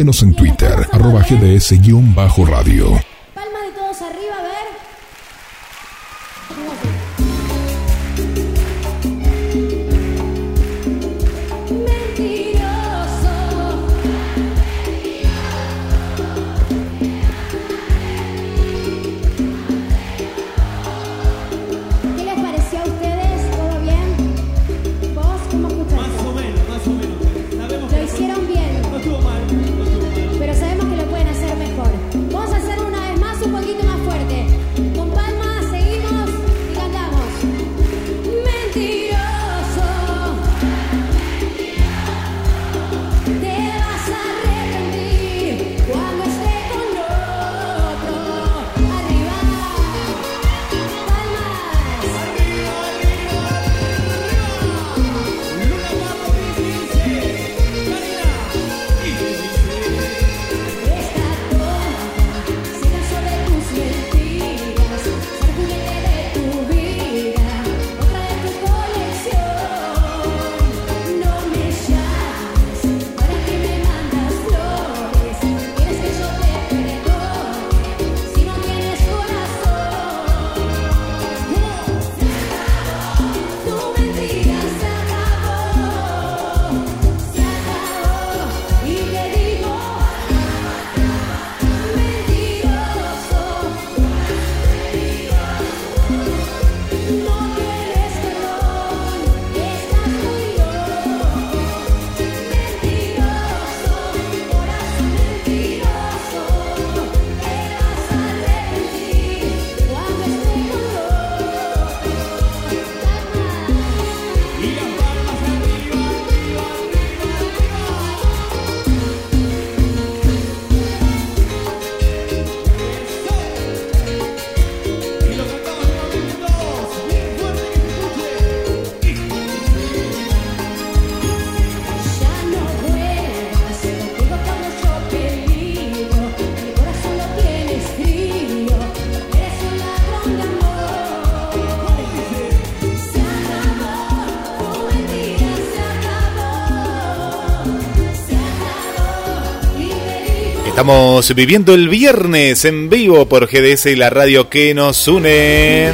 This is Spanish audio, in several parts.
Síguenos en Twitter, arroba gds-radio. Estamos viviendo el viernes en vivo por GDS y la radio que nos une.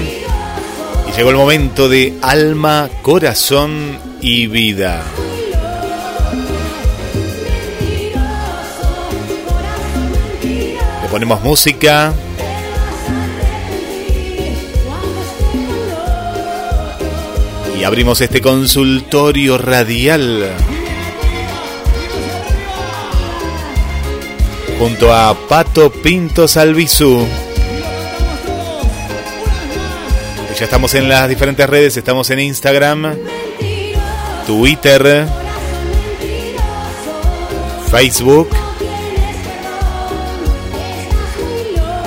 Y llegó el momento de alma, corazón y vida. Le ponemos música. Y abrimos este consultorio radial. Junto a Pato Pinto Salvisú. Ya estamos en las diferentes redes, estamos en Instagram, Twitter, Facebook,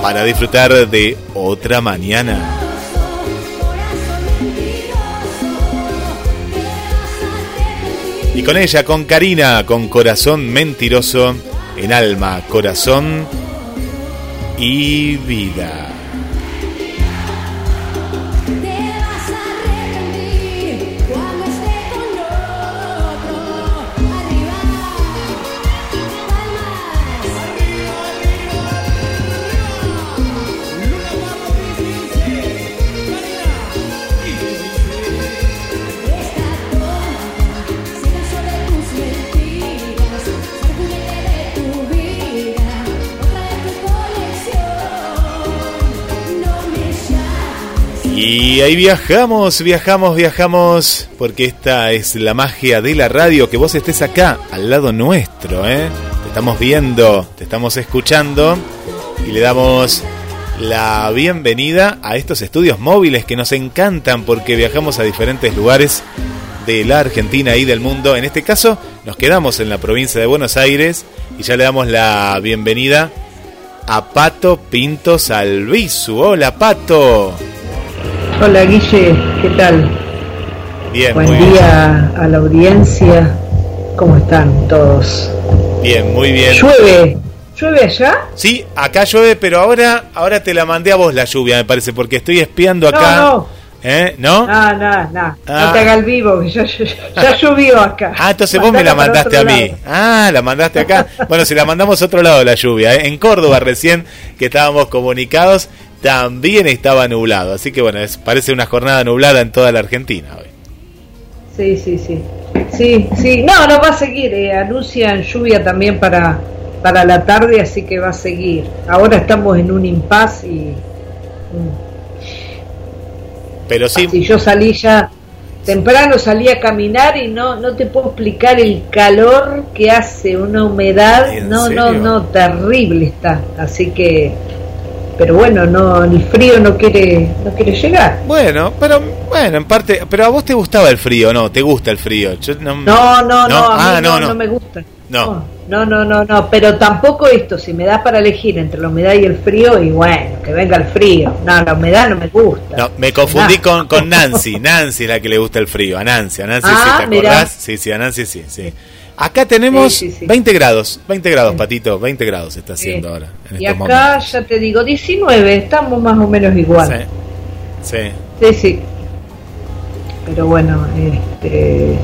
para disfrutar de otra mañana. Y con ella, con Karina, con corazón mentiroso en alma, corazón y vida. Y ahí viajamos, viajamos, viajamos, porque esta es la magia de la radio, que vos estés acá, al lado nuestro, ¿eh? Te estamos viendo, te estamos escuchando y le damos la bienvenida a estos estudios móviles que nos encantan porque viajamos a diferentes lugares de la Argentina y del mundo. En este caso, nos quedamos en la provincia de Buenos Aires y ya le damos la bienvenida a Pato Pinto Salvizu. Hola, Pato. Hola, Guille, ¿qué tal? Bien, Buen día a la audiencia. ¿Cómo están todos? Bien, muy bien. ¿Llueve? ¿Llueve allá? Sí, acá llueve, pero ahora, ahora te la mandé a vos la lluvia, me parece, porque estoy espiando acá. No, no. ¿Eh? ¿No? No, no, no. No Ah. te haga el vivo, que ya, llovió acá. Ah, entonces vos me la mandaste a mí. lado. Ah, la mandaste acá. Bueno, si la mandamos a otro lado la lluvia. ¿eh? En Córdoba recién que estábamos comunicados, también estaba nublado. Así que bueno, es, parece una jornada nublada en toda la Argentina hoy. Sí, sí, sí. Sí, sí. No, no va a seguir. eh, Anuncian lluvia también para, para la tarde, así que va a seguir. Ahora estamos en un impas y... mm, Pero sí, Si yo salí ya temprano, salí a caminar y no no te puedo explicar el calor que hace, una humedad, ¿En no, no, no, terrible está. Así que, pero bueno, no, ni frío no quiere, no quiere llegar. bueno, pero bueno, en parte, pero a vos te gustaba el frío, ¿no? ¿Te gusta el frío? Yo no, No, no, no, a mí Ah, no, no, no. no me gusta. No. no, no, no, no, pero tampoco esto, si me da para elegir entre la humedad y el frío, y bueno, que venga el frío. No, la humedad no me gusta. No, me confundí Nah. con, con Nancy. Nancy es la que le gusta el frío. A Nancy, a Nancy, Ah, ¿sí te mirá. acordás? Sí, sí, a Nancy sí, sí. Acá tenemos Sí, sí, sí. 20 grados, 20 grados, Patito, 20 grados está haciendo ahora. En Y estos acá, momentos. ya te digo, 19, estamos más o menos igual. Sí, sí. Sí, sí. Pero bueno, este.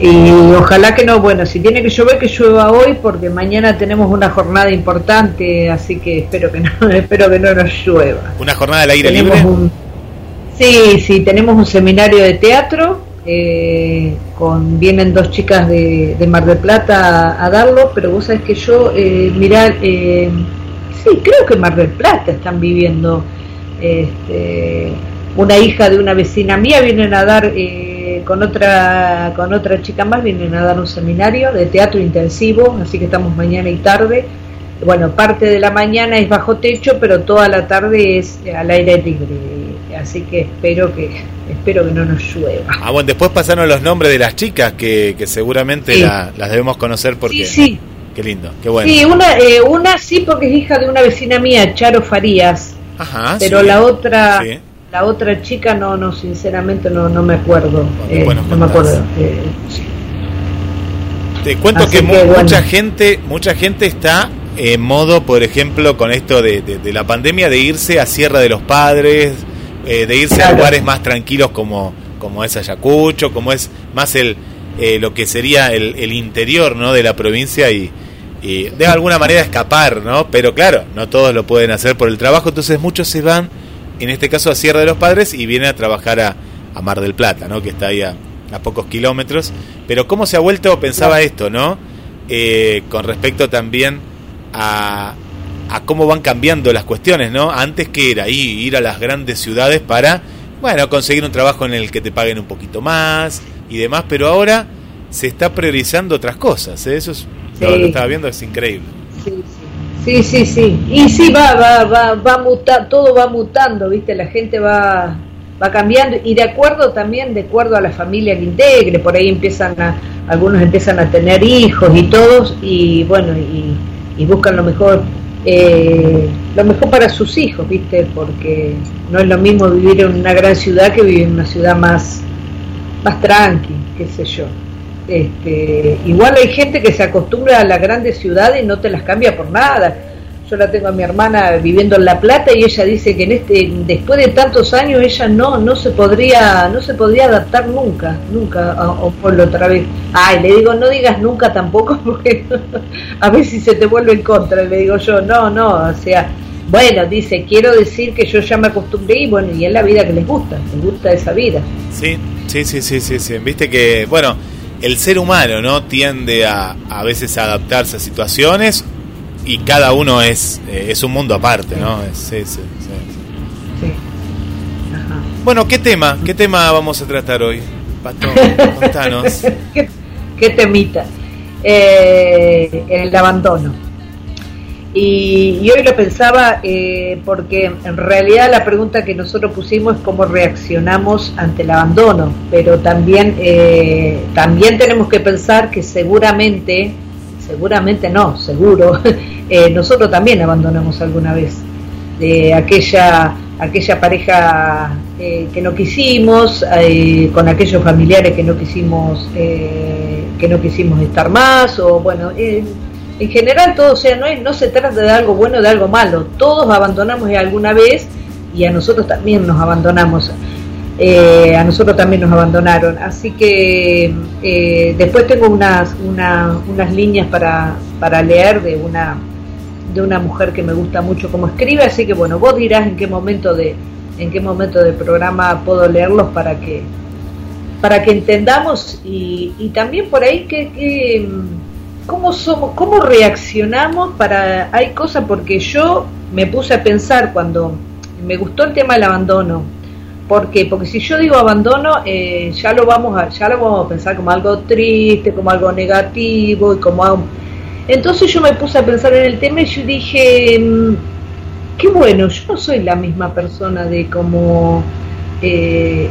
Y ojalá que no, bueno, si tiene que llover, que llueva hoy, porque mañana tenemos una jornada importante, así que espero que no, espero que no nos llueva. ¿Una jornada al aire Tenemos libre? un- sí, sí, tenemos un seminario de teatro, eh, con vienen dos chicas de, de Mar del Plata a, darlo, pero vos sabés que yo, eh, mirá, eh, sí, creo que Mar del Plata están viviendo, este, una hija de una vecina mía, vienen a dar, eh, con otra con otra chica más, vienen a dar un seminario de teatro intensivo, así que estamos mañana y tarde. Bueno, parte de la mañana es bajo techo, pero toda la tarde es al aire libre. Así que espero que espero que no nos llueva. Ah, bueno, después pasaron los nombres de las chicas que, que seguramente Sí. la- las debemos conocer porque... Sí, sí. Qué lindo, qué bueno. Sí, una, eh, una sí porque es hija de una vecina mía, Charo Farías, Ajá, pero sí. la otra Sí. la otra chica no, no, sinceramente no, no me acuerdo. Eh, no me acuerdo. Eh, sí. Te cuento que, mu- que, bueno. mucha gente, mucha gente está en modo, por ejemplo, con esto de, de- de la pandemia, de irse a Sierra de los Padres, eh, de irse a lugares más tranquilos como, como es Ayacucho, como es más el eh, lo que sería el, el interior ¿no? de la provincia y, y de alguna manera escapar, ¿no? Pero claro, no todos lo pueden hacer por el trabajo, entonces muchos se van, en este caso a Sierra de los Padres, y vienen a trabajar a, a Mar del Plata, ¿no? Que está ahí a, a pocos kilómetros. Pero cómo se ha vuelto, pensaba esto, ¿no? Eh, con respecto también a, a cómo van cambiando las cuestiones, ¿no? Antes que era ahí, ir a las grandes ciudades para, bueno, conseguir un trabajo en el que te paguen un poquito más y demás, pero ahora se está priorizando otras cosas, ¿eh? Eso es, lo, lo estaba viendo, es increíble. Sí, sí, sí, sí. Y sí, va, va, va, va muta, todo va mutando, ¿viste? La gente va, va cambiando y de acuerdo también, de acuerdo a la familia que integre, por ahí empiezan a, algunos empiezan a tener hijos y todos, y bueno, y, y buscan lo mejor, eh, lo mejor para sus hijos, ¿viste? Porque no es lo mismo vivir en una gran ciudad que vivir en una ciudad más, más tranqui, qué sé yo. Este, igual hay gente que se acostumbra a las grandes ciudades y no te las cambia por nada. Yo la tengo a mi hermana viviendo en La Plata y ella dice que en este después de tantos años ella no no se podría no se podría adaptar nunca, nunca a, a un otra vez. Ay, le digo, no digas nunca tampoco porque a ver si se te vuelve en contra, le digo yo, no, no, o sea, bueno, dice, quiero decir que yo ya me acostumbré y bueno, y es la vida que les gusta, les gusta esa vida. Sí, sí, sí, sí, sí, sí. Viste que, bueno, el ser humano, ¿no? Tiende a a veces a adaptarse a situaciones y cada uno es, eh, es un mundo aparte, ¿no? Es, sí, sí. Ajá. Bueno, ¿qué tema? ¿Qué tema vamos a tratar hoy? Pato, contanos. ¿Qué, temita? Eh, el abandono. Y, hoy lo pensaba eh, porque en realidad la pregunta que nosotros pusimos es cómo reaccionamos ante el abandono, pero también, eh, también tenemos que pensar que seguramente, seguramente no, seguro, eh, nosotros también abandonamos alguna vez de aquella, aquella pareja que no quisimos, con aquellos familiares que no quisimos, que no quisimos estar más, o bueno, en general todo, o sea, no, no se trata de algo bueno o de algo malo, todos abandonamos alguna vez y a nosotros también nos abandonamos, eh, a nosotros también nos abandonaron, así que eh, después tengo unas, unas líneas para, para leer de una, de una mujer que me gusta mucho como escribe, así que bueno, vos dirás en qué momento de, en qué momento del programa puedo leerlos para que para que entendamos y, y también por ahí que, que cómo somos, cómo reaccionamos para hay cosas porque yo me puse a pensar cuando me gustó el tema del abandono. ¿Por qué? Porque si yo digo abandono, eh, ya lo vamos a, ya lo vamos a pensar como algo triste, como algo negativo y como algo... Entonces yo me puse a pensar en el tema y yo dije, mm, qué bueno, yo no soy la misma persona de como eh,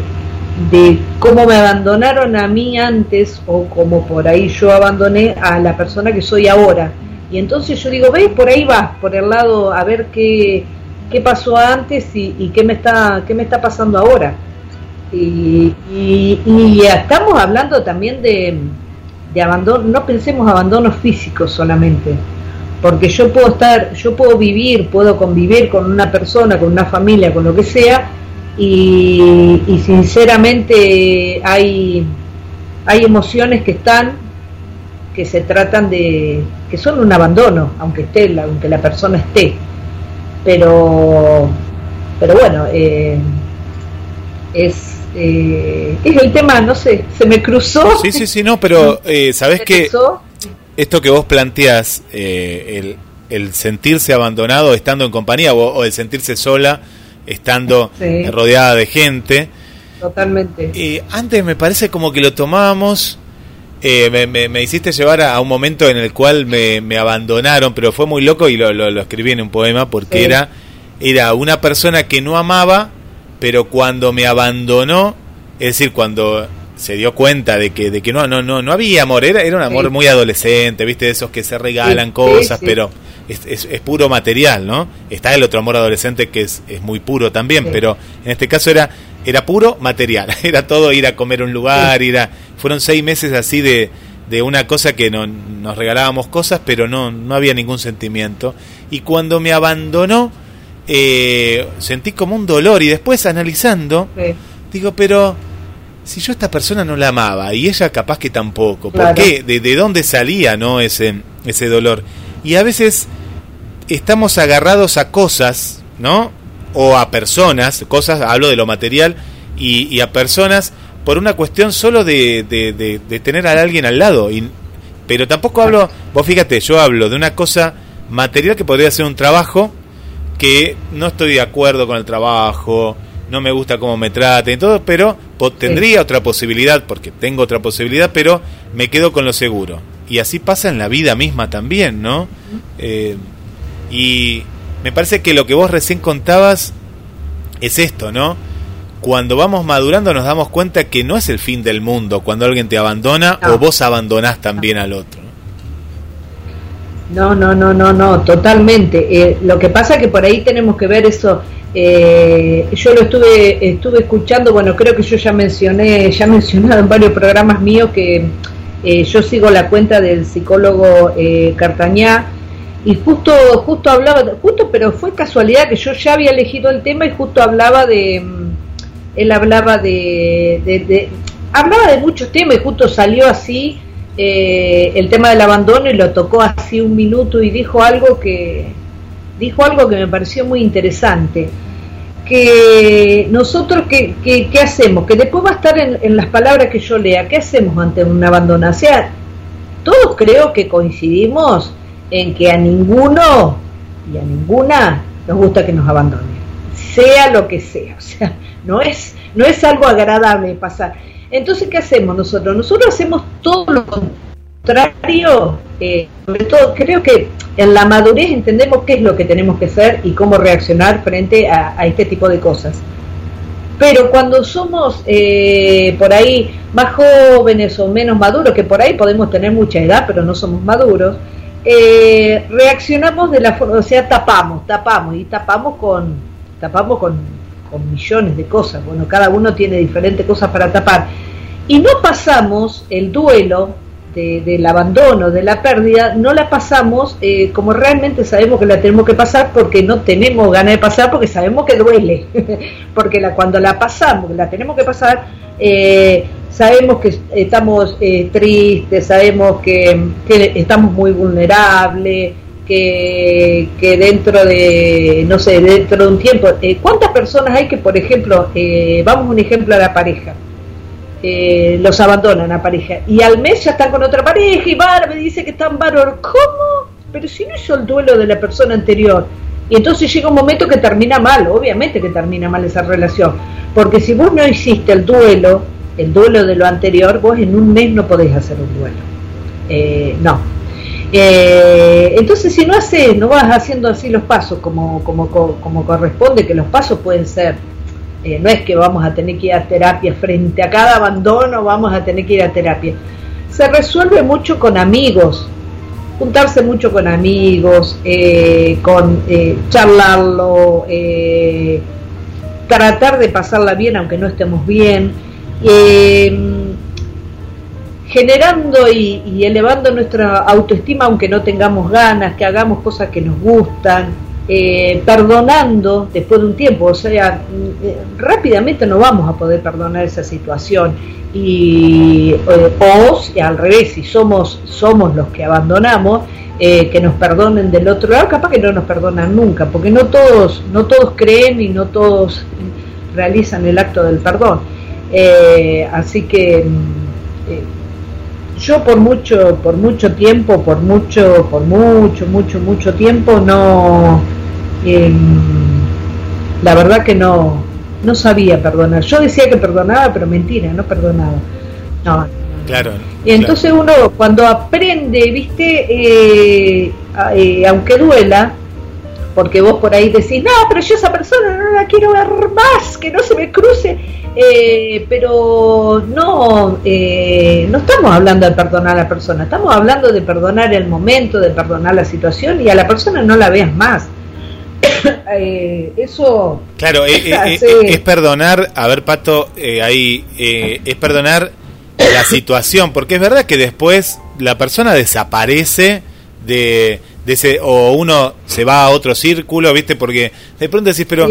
de cómo me abandonaron a mí antes o como por ahí yo abandoné a la persona que soy ahora. Y entonces yo digo, ve, por ahí vas, por el lado, a ver qué, qué pasó antes y, qué, me está, qué me está pasando ahora. Y, y, estamos hablando también de, de abandono, no pensemos abandono físico solamente, porque yo puedo estar, yo puedo vivir, puedo convivir con una persona, con una familia, con lo que sea, y, sinceramente hay, hay emociones que están que se tratan de que son un abandono aunque esté aunque la persona esté pero pero bueno eh, es eh, es el tema no sé se me cruzó sí sí sí no pero eh, sabes que esto que vos planteas el, el sentirse abandonado estando en compañía o, o el sentirse sola estando rodeada de gente. Totalmente. Y antes me parece como que lo tomábamos, eh, me, hiciste llevar a, un momento en el cual me, abandonaron, pero fue muy loco y lo, lo, escribí en un poema porque era, era una persona que no amaba, pero cuando me abandonó, es decir, cuando se dio cuenta de que, de que no, no, no, no había amor, era, era un amor muy adolescente, viste, de esos que se regalan cosas, pero es, es, puro material, ¿no? Está el otro amor adolescente que es, es muy puro también, pero en este caso era, era puro material, era todo ir a comer a un lugar, ir a, fueron seis meses así de, de una cosa que no, nos regalábamos cosas, pero no, no había ningún sentimiento. Y cuando me abandonó, eh, sentí como un dolor y después analizando, digo, pero si yo a esta persona no la amaba y ella capaz que tampoco, ¿por qué? ¿De, ¿De, dónde salía no ese, ese dolor? Y a veces estamos agarrados a cosas, ¿no? O a personas, cosas, hablo de lo material, y, a personas por una cuestión solo de, de, tener a alguien al lado. Y, pero tampoco hablo, vos fíjate, yo hablo de una cosa material que podría ser un trabajo que no estoy de acuerdo con el trabajo, no me gusta cómo me traten y todo, pero tendría otra posibilidad, porque tengo otra posibilidad, pero me quedo con lo seguro. Y así pasa en la vida misma también, ¿no? Eh, y me parece que lo que vos recién contabas es esto, ¿no? Cuando vamos madurando nos damos cuenta que no es el fin del mundo cuando alguien te abandona o vos abandonás también al otro. No, no, no, no, no, totalmente. Eh, lo que pasa que por ahí tenemos que ver eso. Eh, yo lo estuve estuve escuchando, bueno, creo que yo ya mencioné, ya he mencionado en varios programas míos que eh, yo sigo la cuenta del psicólogo Cartañá y justo justo hablaba justo pero fue casualidad que yo ya había elegido el tema y justo hablaba de mm, él hablaba de, hablaba de muchos temas y justo salió así eh, el tema del abandono y lo tocó así un minuto y dijo algo que dijo algo que me pareció muy interesante que nosotros qué, hacemos que después va a estar en, en las palabras que yo lea qué hacemos ante un abandono o sea todos creo que coincidimos en que a ninguno y a ninguna nos gusta que nos abandonen. Sea lo que sea, o sea, no es, no es algo agradable pasar. Entonces, ¿qué hacemos nosotros? Nosotros hacemos todo lo contrario, eh, sobre todo creo que en la madurez entendemos qué es lo que tenemos que hacer y cómo reaccionar frente a, este tipo de cosas. Pero cuando somos eh, por ahí más jóvenes o menos maduros, que por ahí podemos tener mucha edad, pero no somos maduros, eh, reaccionamos de la forma, o sea, tapamos, tapamos y tapamos con, tapamos con, con millones de cosas. Bueno, cada uno tiene diferentes cosas para tapar. Y no pasamos el duelo del abandono, de la pérdida, no la pasamos eh, como realmente sabemos que la tenemos que pasar porque no tenemos ganas de pasar porque sabemos que duele, porque la, cuando la pasamos, la tenemos que pasar, eh, sabemos que estamos eh, tristes, sabemos que, estamos muy vulnerables, que, dentro de, no sé, dentro de un tiempo, ¿cuántas personas hay que, por ejemplo, vamos un ejemplo a la pareja? Eh, los abandonan a pareja. Y al mes ya están con otra pareja y Bar me dice que están Bárbaro. ¿Cómo? Pero si no hizo el duelo de la persona anterior. Y entonces llega un momento que termina mal, obviamente que termina mal esa relación. Porque si vos no hiciste el duelo, el duelo de lo anterior, vos en un mes no podés hacer un duelo. Eh, no. Eh, entonces si no haces, no vas haciendo así los pasos como, como, como corresponde, que los pasos pueden ser eh, no es que vamos a tener que ir a terapia frente a cada abandono, vamos a tener que ir a terapia. Se resuelve mucho con amigos, juntarse mucho con amigos, eh, con eh, charlarlo, tratar de pasarla bien aunque no estemos bien, generando y elevando nuestra autoestima aunque no tengamos ganas, que hagamos cosas que nos gustan eh, perdonando después de un tiempo, o sea, eh, rápidamente no vamos a poder perdonar esa situación y eh, o al revés, si somos somos los que abandonamos, que nos perdonen del otro lado, capaz que no nos perdonan nunca, porque no todos no todos creen y no todos realizan el acto del perdón. así que yo por mucho por mucho tiempo por mucho por mucho mucho mucho tiempo no eh, la verdad que no no sabía perdonar. Yo decía que perdonaba pero mentira no perdonaba. No. Claro y entonces uno cuando aprende viste eh, eh, aunque duela porque vos por ahí decís, no, pero yo esa persona no la quiero ver más, que no se me cruce, eh, pero no, eh, no estamos hablando de perdonar a la persona, estamos hablando de perdonar el momento, de perdonar la situación y a la persona no la veas más. Eh, eso... Claro, es, perdonar, a ver Pato, ahí, es perdonar la situación, porque es verdad que después la persona desaparece de de ese, o uno se va a otro círculo, ¿viste? Porque de pronto decís, pero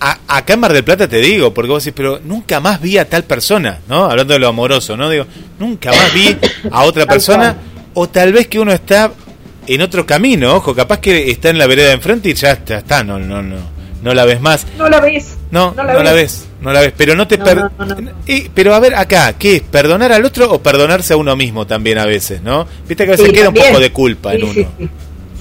A, acá en Mar del Plata te digo, porque vos decís, pero nunca más vi a tal persona, ¿no? Hablando de lo amoroso, ¿no? Digo, nunca más vi a otra persona, o tal vez que uno está en otro camino, ojo, capaz que está en la vereda de enfrente y ya está, está no, no, no, no la ves más. No la ves. No, no la, ves. no la ves, pero no te pero a ver acá, ¿qué es? ¿Perdonar al otro o perdonarse a uno mismo también a veces, no? Viste que a veces queda un poco de culpa en uno.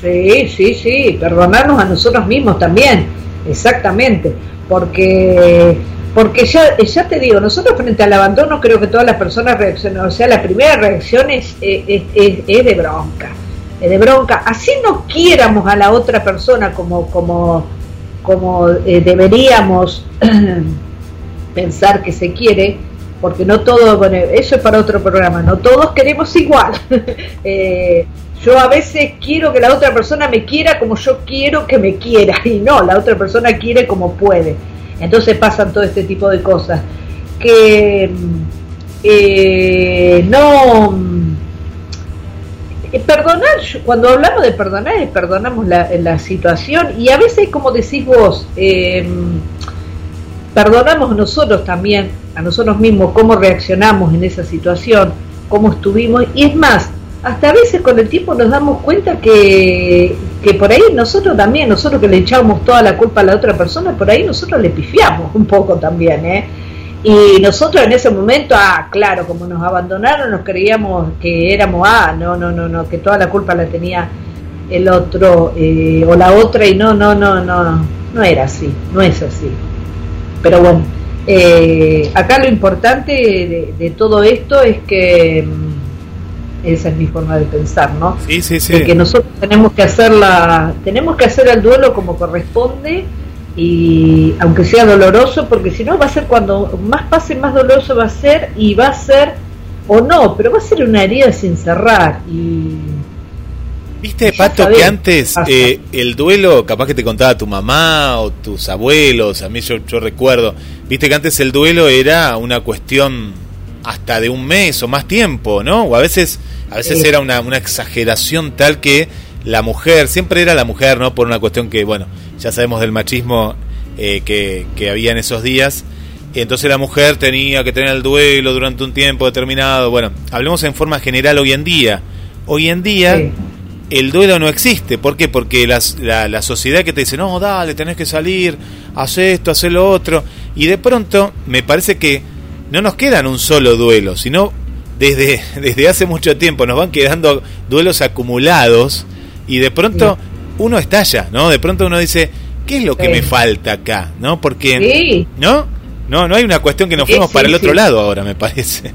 Sí, sí, sí, perdonarnos a nosotros mismos también, exactamente, porque porque ya, ya te digo, nosotros frente al abandono creo que todas las personas reaccionan, o sea, la primera reacción es, de bronca, es de bronca, así no quiéramos a la otra persona como, como, como eh, deberíamos pensar que se quiere, porque no todo, bueno, eso es para otro programa, no todos queremos igual. eh, yo a veces quiero que la otra persona me quiera como yo quiero que me quiera y no, la otra persona quiere como puede. Entonces pasan todo este tipo de cosas. Que eh, no... Eh, perdonar, cuando hablamos de perdonar, perdonamos la, la situación y a veces, como decís vos, em, perdonamos nosotros también, a nosotros mismos, cómo reaccionamos en esa situación, cómo estuvimos, y es más, hasta a veces con el tiempo nos damos cuenta que, que por ahí nosotros también, nosotros que le echamos toda la culpa a la otra persona, por ahí nosotros le pifiamos un poco también, ¿eh? Y nosotros en ese momento, ah, claro, como nos abandonaron, nos creíamos que éramos, ah, no, no, no, no, que toda la culpa la tenía el otro eh, o la otra y no, no, no, no, no era así, no es así. Pero bueno, eh, acá lo importante de, todo esto es que esa es mi forma de pensar, ¿no? Sí, sí, sí. que nosotros tenemos que hacer la, tenemos que hacer el duelo como corresponde y aunque sea doloroso, porque si no va a ser cuando más pase más doloroso va a ser y va a ser o no, pero va a ser una herida sin cerrar y Viste, Pato, que antes eh, el duelo, capaz que te contaba tu mamá o tus abuelos, a mí yo, yo recuerdo, viste que antes el duelo era una cuestión hasta de un mes o más tiempo, ¿no? O a veces, a veces era una, una exageración tal que la mujer, siempre era la mujer, ¿no? Por una cuestión que, bueno, ya sabemos del machismo eh, que, que había en esos días. Entonces la mujer tenía que tener el duelo durante un tiempo determinado. Bueno, hablemos en forma general hoy en día. Hoy en día el duelo no existe. ¿Por qué? Porque la, la, sociedad que te dice, no, dale, tenés que salir, haz esto, haz lo otro. Y de pronto me parece que no nos quedan un solo duelo, sino desde, desde hace mucho tiempo nos van quedando duelos acumulados y de pronto uno estalla, ¿no? De pronto uno dice, ¿qué es lo que me falta acá? ¿No? Porque, ¿no? No, no hay una cuestión que nos fuimos para el otro lado ahora, me parece.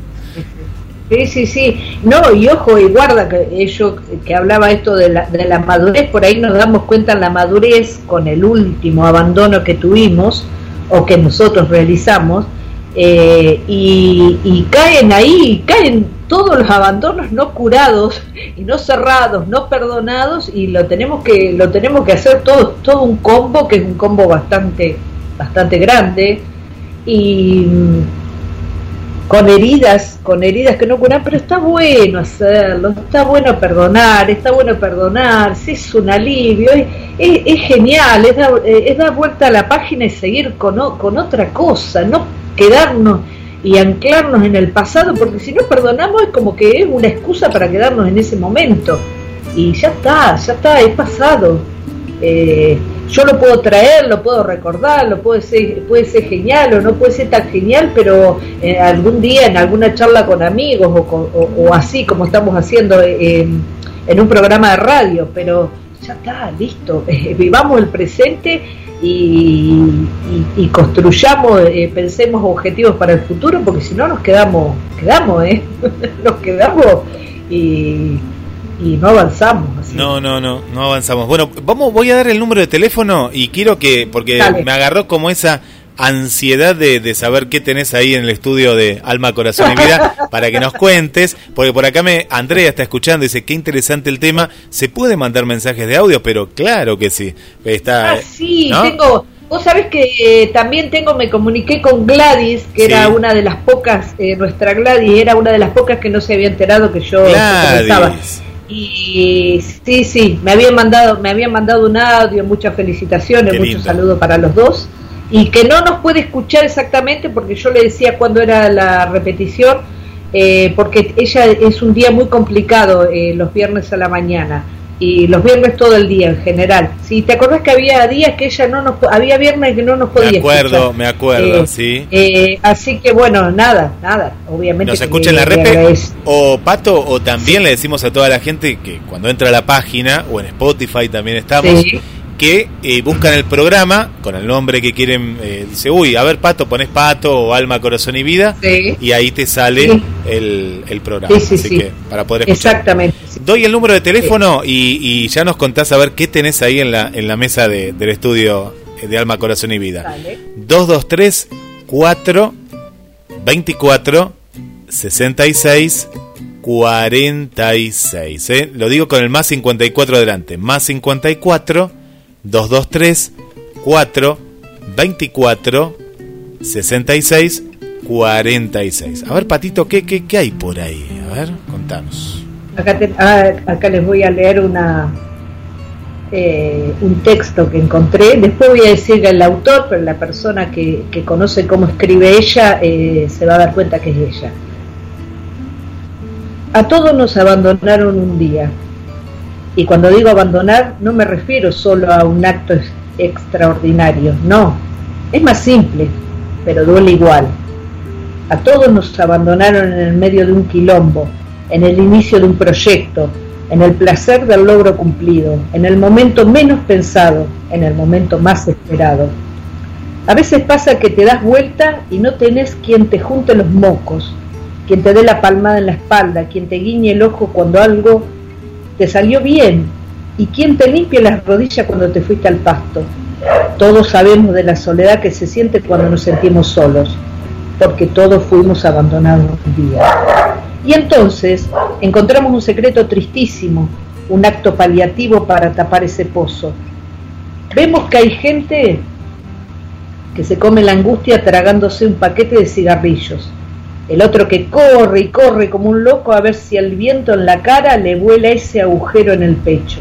Sí, sí, sí. No, y ojo, y guarda que ello que hablaba esto de la, de la madurez, por ahí nos damos cuenta en la madurez con el último abandono que tuvimos o que nosotros realizamos, eh, y, caen ahí, caen todos los abandonos no curados y no cerrados, no perdonados, y lo tenemos que, lo tenemos que hacer todo, todo un combo, que es un combo bastante, bastante grande, y con heridas, con heridas que no curan, pero está bueno hacerlo, está bueno perdonar, está bueno perdonar, si es un alivio, es, genial, es dar, es dar, vuelta a la página y seguir con, con otra cosa, no quedarnos y anclarnos en el pasado, porque si no perdonamos es como que es una excusa para quedarnos en ese momento. Y ya está, ya está, es pasado. Eh, yo lo puedo traer, lo puedo recordar, lo puede ser, puede ser genial o no puede ser tan genial, pero eh, algún día en alguna charla con amigos o, así como estamos haciendo en, un programa de radio, pero ya está, listo, vivamos el presente y, construyamos, eh, pensemos objetivos para el futuro, porque si no nos quedamos, quedamos, ¿eh? nos quedamos y y no avanzamos. No, no, no, no avanzamos. Bueno, vamos, voy a dar el número de teléfono y quiero que, porque me agarró como esa ansiedad de, de, saber qué tenés ahí en el estudio de Alma, Corazón y Vida para que nos cuentes, porque por acá me Andrea está escuchando dice, qué interesante el tema, se puede mandar mensajes de audio, pero claro que sí. Está, ah, sí, tengo... Vos sabés que eh, también tengo, me comuniqué con Gladys, que era una de las pocas, eh, nuestra Gladys era una de las pocas que no se había enterado que yo estaba. Y sí, sí, me habían mandado, me habían mandado un audio, muchas felicitaciones, muchos saludos para los dos. Y que no nos puede escuchar exactamente porque yo le decía cuando era la repetición, eh, porque ella es un día muy complicado eh, los viernes a la mañana y los viernes todo el día en general. Si te acordás que había días que ella no nos había viernes que no nos podía Me acuerdo, me acuerdo, eh, sí. Eh, así que bueno, nada, nada, obviamente. Nos escucha en la o Pato o también le decimos a toda la gente que cuando entra a la página o en Spotify también estamos que eh, buscan el programa con el nombre que quieren, eh, dice, uy, a ver Pato, pones Pato o Alma, Corazón y Vida, y ahí te sale el, el, programa. Así que para poder escuchar. Exactamente. Doy el número de teléfono y, y, ya nos contás a ver qué tenés ahí en la, en la mesa de, del estudio de Alma, Corazón y Vida. 223 4 24 66 46. ¿eh? Lo digo con el más 54 adelante. Más 54 223 4 24 66 46. A ver, Patito, ¿qué, qué, qué hay por ahí? A ver, contanos. Acá, ah, acá les voy a leer una eh, un texto que encontré. Después voy a decir el autor, pero la persona que, que conoce cómo escribe ella eh, se va a dar cuenta que es ella. A todos nos abandonaron un día y cuando digo abandonar, no me refiero solo a un acto extraordinario, no, es más simple, pero duele igual. A todos nos abandonaron en el medio de un quilombo, en el inicio de un proyecto, en el placer del logro cumplido, en el momento menos pensado, en el momento más esperado. A veces pasa que te das vuelta y no tenés quien te junte los mocos, quien te dé la palmada en la espalda, quien te guiñe el ojo cuando algo te salió bien y quien te limpie las rodillas cuando te fuiste al pasto. Todos sabemos de la soledad que se siente cuando nos sentimos solos, porque todos fuimos abandonados un día. Y entonces encontramos un secreto tristísimo, un acto paliativo para tapar ese pozo. Vemos que hay gente que se come la angustia tragándose un paquete de cigarrillos. El otro que corre y corre como un loco a ver si el viento en la cara le vuela ese agujero en el pecho.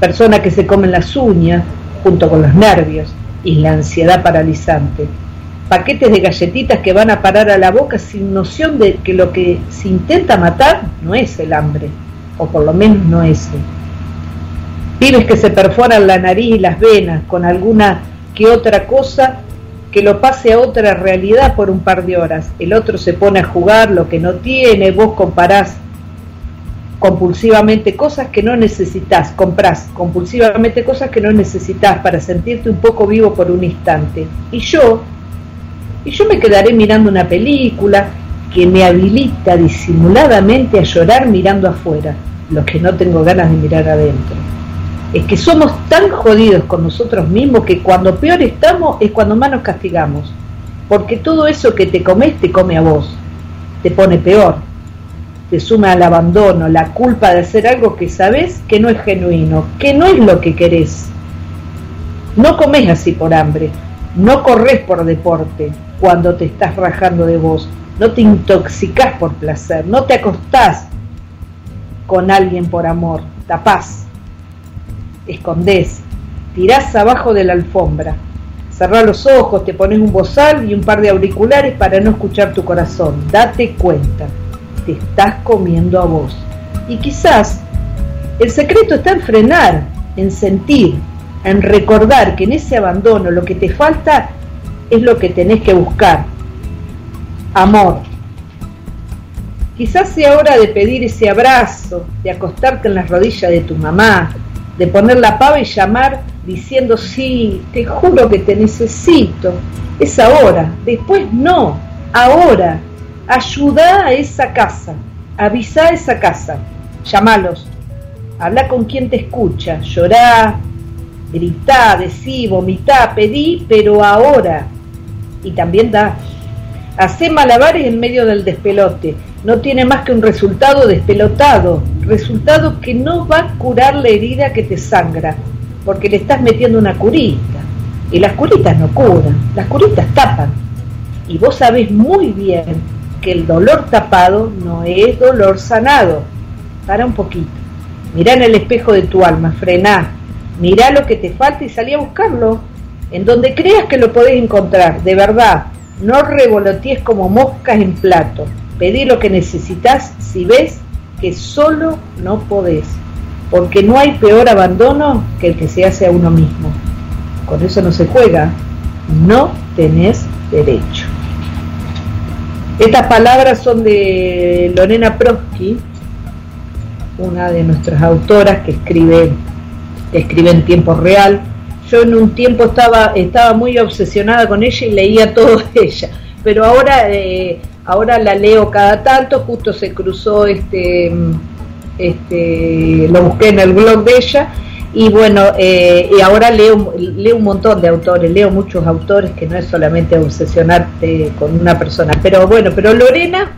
Persona que se come las uñas junto con los nervios y la ansiedad paralizante paquetes de galletitas que van a parar a la boca sin noción de que lo que se intenta matar no es el hambre, o por lo menos no ese. Pibes que se perforan la nariz y las venas con alguna que otra cosa que lo pase a otra realidad por un par de horas. El otro se pone a jugar lo que no tiene, vos comparás compulsivamente cosas que no necesitas, comprás compulsivamente cosas que no necesitas para sentirte un poco vivo por un instante. Y yo, y yo me quedaré mirando una película que me habilita disimuladamente a llorar mirando afuera, lo que no tengo ganas de mirar adentro. Es que somos tan jodidos con nosotros mismos que cuando peor estamos es cuando más nos castigamos, porque todo eso que te comes te come a vos, te pone peor, te suma al abandono, la culpa de hacer algo que sabes que no es genuino, que no es lo que querés. No comes así por hambre, no corres por deporte, cuando te estás rajando de vos, no te intoxicás por placer, no te acostás con alguien por amor, tapás, escondés, tirás abajo de la alfombra, cerrás los ojos, te pones un bozal y un par de auriculares para no escuchar tu corazón, date cuenta, te estás comiendo a vos. Y quizás el secreto está en frenar, en sentir, en recordar que en ese abandono lo que te falta es lo que tenés que buscar. Amor. Quizás sea hora de pedir ese abrazo, de acostarte en las rodillas de tu mamá, de poner la pava y llamar diciendo, sí, te juro que te necesito. Es ahora, después no, ahora. Ayuda a esa casa, avisa a esa casa, llamalos, habla con quien te escucha, llorá, gritá, decí, vomitá, pedí, pero ahora, y también da. Hace malabares en medio del despelote. No tiene más que un resultado despelotado, resultado que no va a curar la herida que te sangra, porque le estás metiendo una curita. Y las curitas no curan, las curitas tapan. Y vos sabés muy bien que el dolor tapado no es dolor sanado. Para un poquito. Mirá en el espejo de tu alma, frená, mirá lo que te falta y salí a buscarlo en donde creas que lo podés encontrar, de verdad, no revolotees como moscas en plato, pedí lo que necesitas si ves que solo no podés, porque no hay peor abandono que el que se hace a uno mismo. Con eso no se juega, no tenés derecho. Estas palabras son de Lorena Prosky, una de nuestras autoras que escribe, que escribe en tiempo real, yo en un tiempo estaba, estaba muy obsesionada con ella y leía todo de ella, pero ahora, eh, ahora la leo cada tanto, justo se cruzó este, este, lo busqué en el blog de ella. Y bueno, eh, y ahora leo, leo un montón de autores, leo muchos autores que no es solamente obsesionarte con una persona, pero bueno, pero Lorena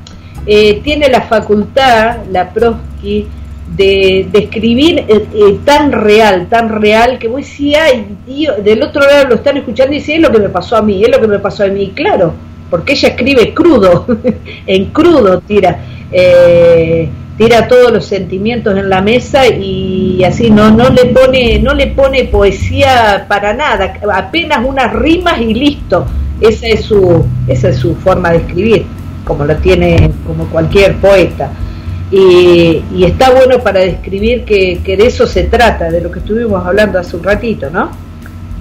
eh, tiene la facultad, la Prosky, de, escribir eh, eh, tan real, tan real, que vos decís, ay, tío, del otro lado lo están escuchando y dicen, es lo que me pasó a mí, es lo que me pasó a mí, claro, porque ella escribe crudo, en crudo tira, eh, tira todos los sentimientos en la mesa y así no, no le pone, no le pone poesía para nada, apenas unas rimas y listo, esa es su, esa es su forma de escribir, como lo tiene como cualquier poeta. Y, está bueno para describir que, de eso se trata, de lo que estuvimos hablando hace un ratito, ¿no?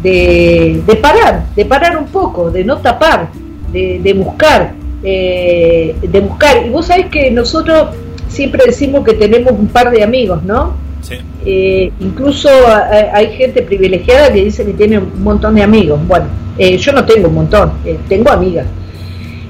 De, parar, de parar un poco, de no tapar, de, buscar, eh, de buscar. Y vos sabés que nosotros siempre decimos que tenemos un par de amigos, ¿no? Sí. Eh, incluso hay gente privilegiada que dice que tiene un montón de amigos. Bueno, eh, yo no tengo un montón, tengo amigas.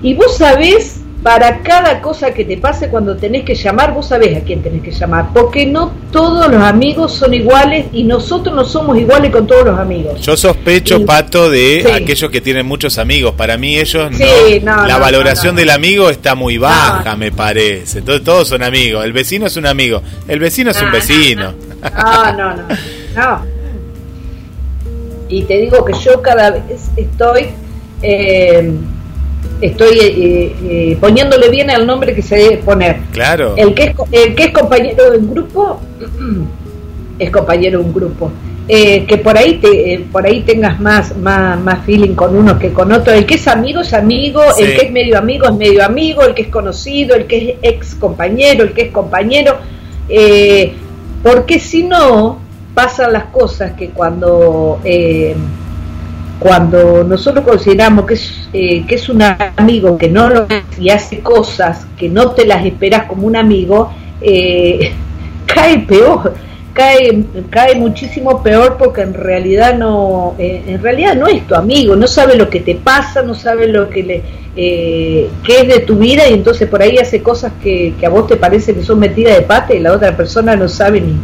Y vos sabés para cada cosa que te pase cuando tenés que llamar, vos sabés a quién tenés que llamar, porque no todos los amigos son iguales y nosotros no somos iguales con todos los amigos. Yo sospecho, Pato, de aquellos que tienen muchos amigos. Para mí ellos no, la valoración del amigo está muy baja, me parece. Entonces todos son amigos. El vecino es un amigo, el vecino es un vecino. No, no, no, no. Y te digo que yo cada vez estoy... Eh, estoy eh, eh, poniéndole bien al nombre que se debe poner. Claro. El que es, el que es compañero de un grupo es compañero de un grupo. Eh, que por ahí te, por ahí tengas más, más, más feeling con uno que con otro. El que es amigo es amigo, el que es medio amigo es medio amigo, el que es conocido, el que es ex compañero, el que es compañero. porque si no, pasan las cosas que cuando cuando nosotros consideramos que es, eh, que es un amigo que no lo es y hace cosas que no te las esperas como un amigo, eh, cae peor, cae, cae muchísimo peor porque en realidad no, eh, en realidad no es tu amigo, no sabe lo que te pasa, no sabe lo que le, eh, qué es de tu vida y entonces por ahí hace cosas que, que a vos te parece que son metidas de pata y la otra persona no sabe ni,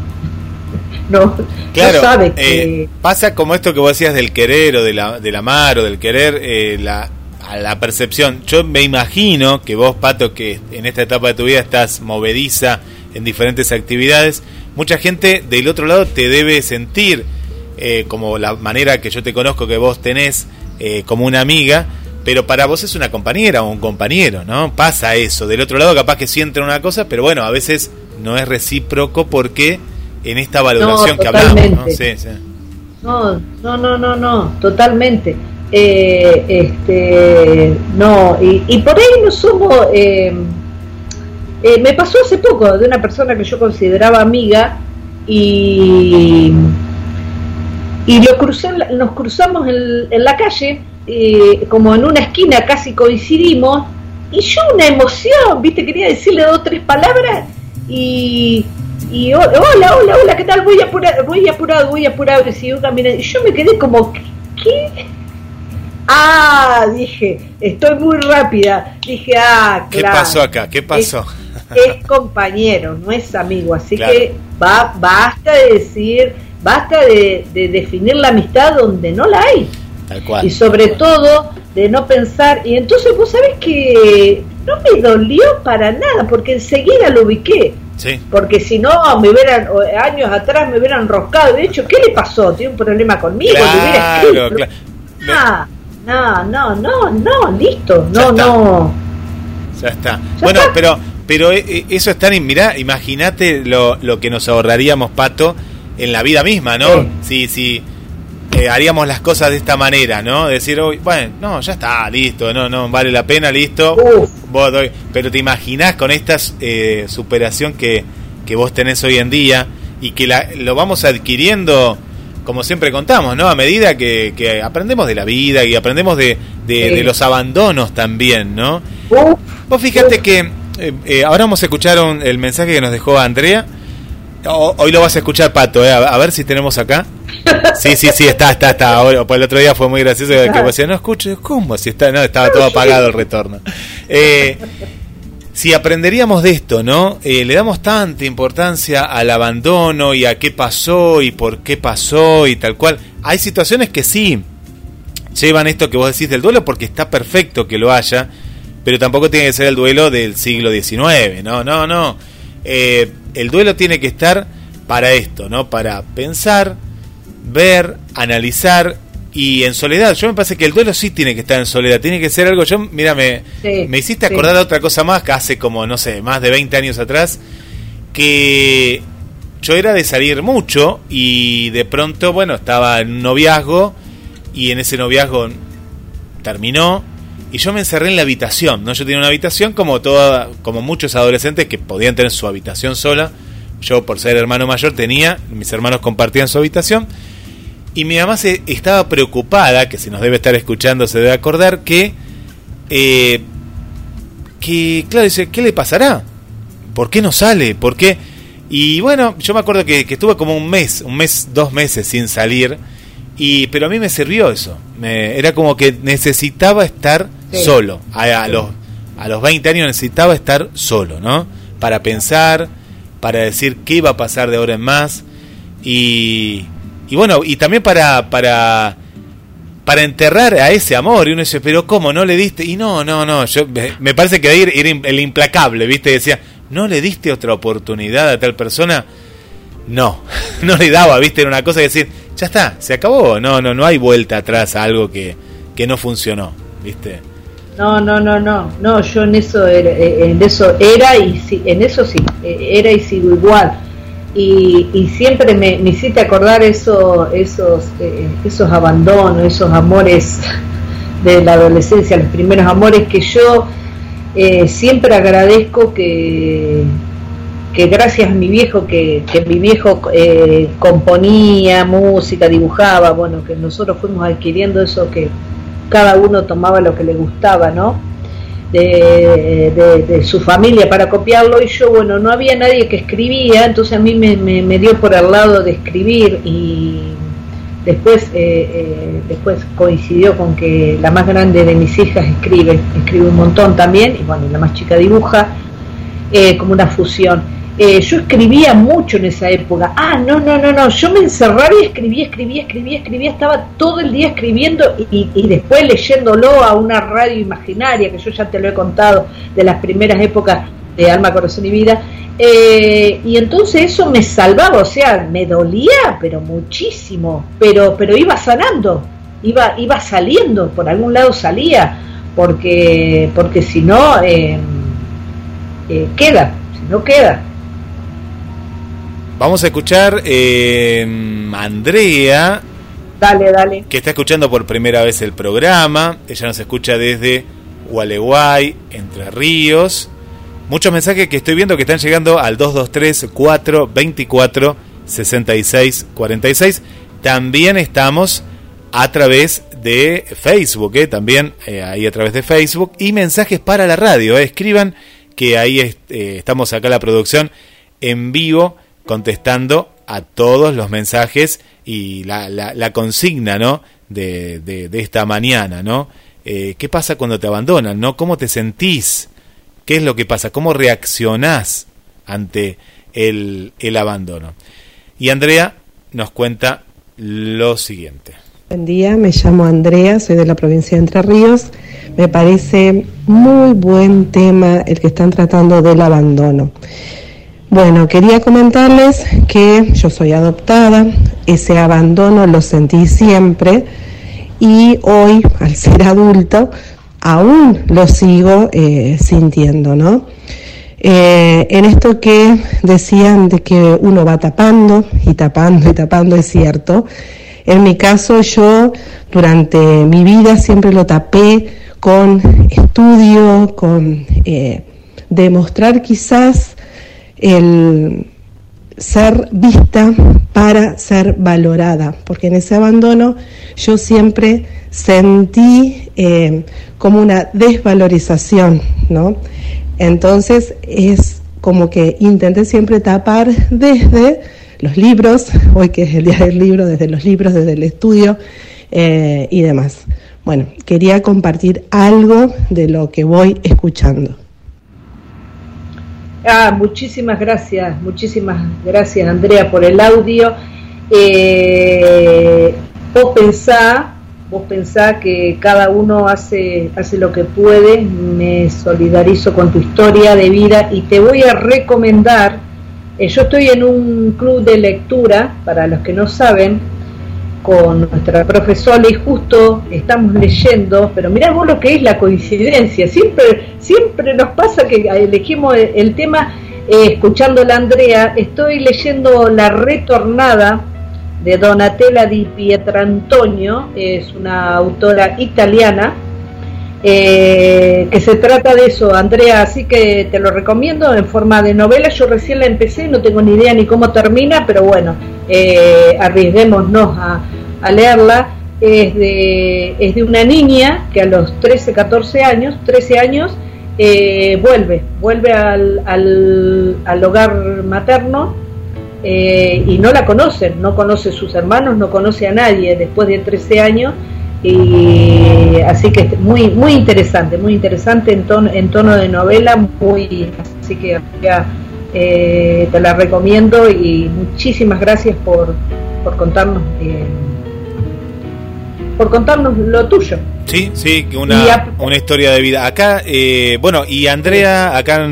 no, claro, sabe eh, pasa como esto que vos decías del querer o de la, del amar o del querer, eh, la, a la percepción. Yo me imagino que vos, Pato, que en esta etapa de tu vida estás movediza en diferentes actividades, mucha gente del otro lado te debe sentir eh, como la manera que yo te conozco que vos tenés como una amiga, pero para vos es una compañera o un compañero, ¿no? Pasa eso. Del otro lado capaz que sienten una cosa, pero bueno, a veces no es recíproco porque en esta valoración que hablamos. ¿no? Sí, sí. no, no, no, no, no, totalmente. Eh, este, no, y, por ahí no somos. Eh, eh, me pasó hace poco de una persona que yo consideraba amiga y y lo crucé, nos cruzamos en, en la calle, como en una esquina casi coincidimos, y yo una emoción, viste, quería decirle dos o tres palabras y, y hola, hola, hola, ¿qué tal? Voy apurado, voy apurado, voy apurado, y siguió caminando. Y yo me quedé como, ¿qué? Ah, dije, estoy muy rápida. Dije, ah, claro. ¿Qué pasó acá? ¿Qué pasó? Es, compañero, no es amigo. Así que va, basta de decir, basta de, de, definir la amistad donde no la hay. Tal cual. Y sobre todo de no pensar. Y entonces vos sabés que no me dolió para nada, porque enseguida lo ubiqué porque si no, me hubieran, años atrás me hubieran roscado. De hecho, ¿qué le pasó? ¿Tiene un problema conmigo? Claro, claro. no, no, no, no, listo, no, no. Ya está. bueno, pero pero eh, eh, eso está en, mirá, imagínate lo, lo que nos ahorraríamos, Pato, en la vida misma, ¿no? Sí, sí. Eh, haríamos las cosas de esta manera, ¿no? Decir, hoy, bueno, no, ya está, listo, no, no, vale la pena, listo. Vos doy, pero te imaginás con esta eh, superación que, que vos tenés hoy en día y que la, lo vamos adquiriendo, como siempre contamos, ¿no? A medida que, que aprendemos de la vida y aprendemos de, de, los abandonos también, ¿no? Vos fíjate que eh, ahora vamos a escuchar el mensaje que nos dejó Andrea. Hoy lo vas a escuchar, Pato, a ver si tenemos acá. Sí, sí, sí, está, está, está. Ahora, pues el otro día fue muy gracioso que decía, no escucho, ¿cómo? Si está, no, estaba todo apagado el retorno. Eh, si aprenderíamos de esto, ¿no? Eh, le damos tanta importancia al abandono y a qué pasó y por qué pasó y tal cual. Hay situaciones que sí llevan esto que vos decís del duelo porque está perfecto que lo haya, pero tampoco tiene que ser el duelo del siglo XIX, ¿no? No, no. Eh, el duelo tiene que estar para esto, ¿no? Para pensar, ver, analizar y en soledad. Yo me parece que el duelo sí tiene que estar en soledad, tiene que ser algo. Yo, mira, me, me hiciste acordar de otra cosa más que hace como, no sé, más de 20 años atrás, que yo era de salir mucho y de pronto, bueno, estaba en un noviazgo y en ese noviazgo terminó y yo me encerré en la habitación, ¿no? Yo tenía una habitación como toda, como muchos adolescentes que podían tener su habitación sola. Yo, por ser hermano mayor, tenía, mis hermanos compartían su habitación y mi mamá se estaba preocupada, que si nos debe estar escuchando se debe acordar, que, eh, que claro, dice, ¿qué le pasará? ¿por qué no sale? ¿Por qué? Y bueno, yo me acuerdo que, estuve como un mes, un mes, dos meses sin salir, y pero a mí me sirvió eso. Me, era como que necesitaba estar solo. A, los, a los 20 años necesitaba estar solo, ¿no? Para pensar, para decir qué iba a pasar de ahora en más. Y, y bueno, y también para, para, para enterrar a ese amor. Y uno dice, pero ¿cómo? ¿No le diste? Y no, no, no. Yo, me parece que ir, ir el implacable, ¿viste? Decía, ¿no le diste otra oportunidad a tal persona? No, no le daba, ¿viste? Era una cosa que decir, ya está, se acabó. No, no, no hay vuelta atrás a algo que, que no funcionó, ¿viste? No, no, no, no, no, yo en eso era, eh, en eso era y sí, en eso sí, eh, era y sigo igual. Y, y siempre me, me, hiciste acordar eso, esos, eh, esos abandonos, esos amores de la adolescencia, los primeros amores que yo eh, siempre agradezco que, que gracias a mi viejo, que, que mi viejo eh, componía música, dibujaba, bueno, que nosotros fuimos adquiriendo eso que cada uno tomaba lo que le gustaba, ¿no? De, de, su familia para copiarlo y yo, bueno, no había nadie que escribía, entonces a mí me, me, dio por el lado de escribir y Después, eh, eh, después coincidió con que la más grande de mis hijas escribe, escribe un montón también, y bueno, la más chica dibuja, eh, como una fusión. Yo escribía mucho en esa época. Ah, no, no, no, no. Yo me encerraba y escribía, escribía, escribía, escribía. Estaba todo el día escribiendo y, y, después leyéndolo a una radio imaginaria, que yo ya te lo he contado, de las primeras épocas de Alma, Corazón y Vida. Eh, y entonces eso me salvaba, o sea, me dolía, pero muchísimo, pero, pero iba sanando, iba, iba saliendo, por algún lado salía, porque, porque si no, eh, eh, queda, si no queda. Vamos a escuchar Andrea. Dale, dale. Que está escuchando por primera vez el programa. Ella nos escucha desde Gualeguay, Entre Ríos. Muchos mensajes que estoy viendo que están llegando al 223 424 66 46. También estamos a través de Facebook, ¿eh? también eh, ahí a través de Facebook. Y mensajes para la radio. ¿eh? Escriban que ahí eh, estamos acá la producción en vivo contestando a todos los mensajes y la, la, consigna ¿no? De, de, esta mañana. ¿no? ¿Qué pasa cuando te abandonan? ¿no? ¿Cómo te sentís? ¿Qué es lo que pasa? ¿Cómo reaccionás ante el, el abandono? Y Andrea nos cuenta lo siguiente. Buen día, me llamo Andrea, soy de la provincia de Entre Ríos. Me parece muy buen tema el que están tratando del abandono. Bueno, quería comentarles que yo soy adoptada, ese abandono lo sentí siempre y hoy, al ser adulto, aún lo sigo eh, sintiendo, ¿no? Eh, en esto que decían de que uno va tapando y tapando y tapando, es cierto. En mi caso, yo durante mi vida siempre lo tapé con estudio, con eh, demostrar quizás el ser vista para ser valorada, porque en ese abandono yo siempre sentí eh, como una desvalorización, ¿no? Entonces es como que intenté siempre tapar desde los libros, hoy que es el día del libro, desde los libros, desde el estudio eh, y demás. Bueno, quería compartir algo de lo que voy escuchando. Ah, muchísimas gracias, muchísimas gracias Andrea por el audio. Eh, vos pensá, vos pensá que cada uno hace, hace lo que puede, me solidarizo con tu historia de vida y te voy a recomendar, eh, yo estoy en un club de lectura, para los que no saben, con nuestra profesora y justo estamos leyendo, pero mirá vos lo que es la coincidencia, siempre, siempre nos pasa que elegimos el tema eh, Andrea, estoy leyendo La Retornada de Donatella di Pietrantonio, es una autora italiana, eh, que se trata de eso, Andrea, así que te lo recomiendo en forma de novela. Yo recién la empecé, no tengo ni idea ni cómo termina, pero bueno, eh, arriesguémonos a, leerla, es de, es de una niña que a los 13, 14 años, 13 años, eh, vuelve, vuelve al, al, hogar materno eh, y no la conoce, no conoce sus hermanos, no conoce a nadie después de 13 años. Y así que muy muy interesante, muy interesante en tono, en tono de novela, muy así que ya, eh, te la recomiendo y muchísimas gracias por, por contarnos por contarnos lo tuyo. Sí, sí, una, una historia de vida. Acá, eh, bueno, y Andrea, acá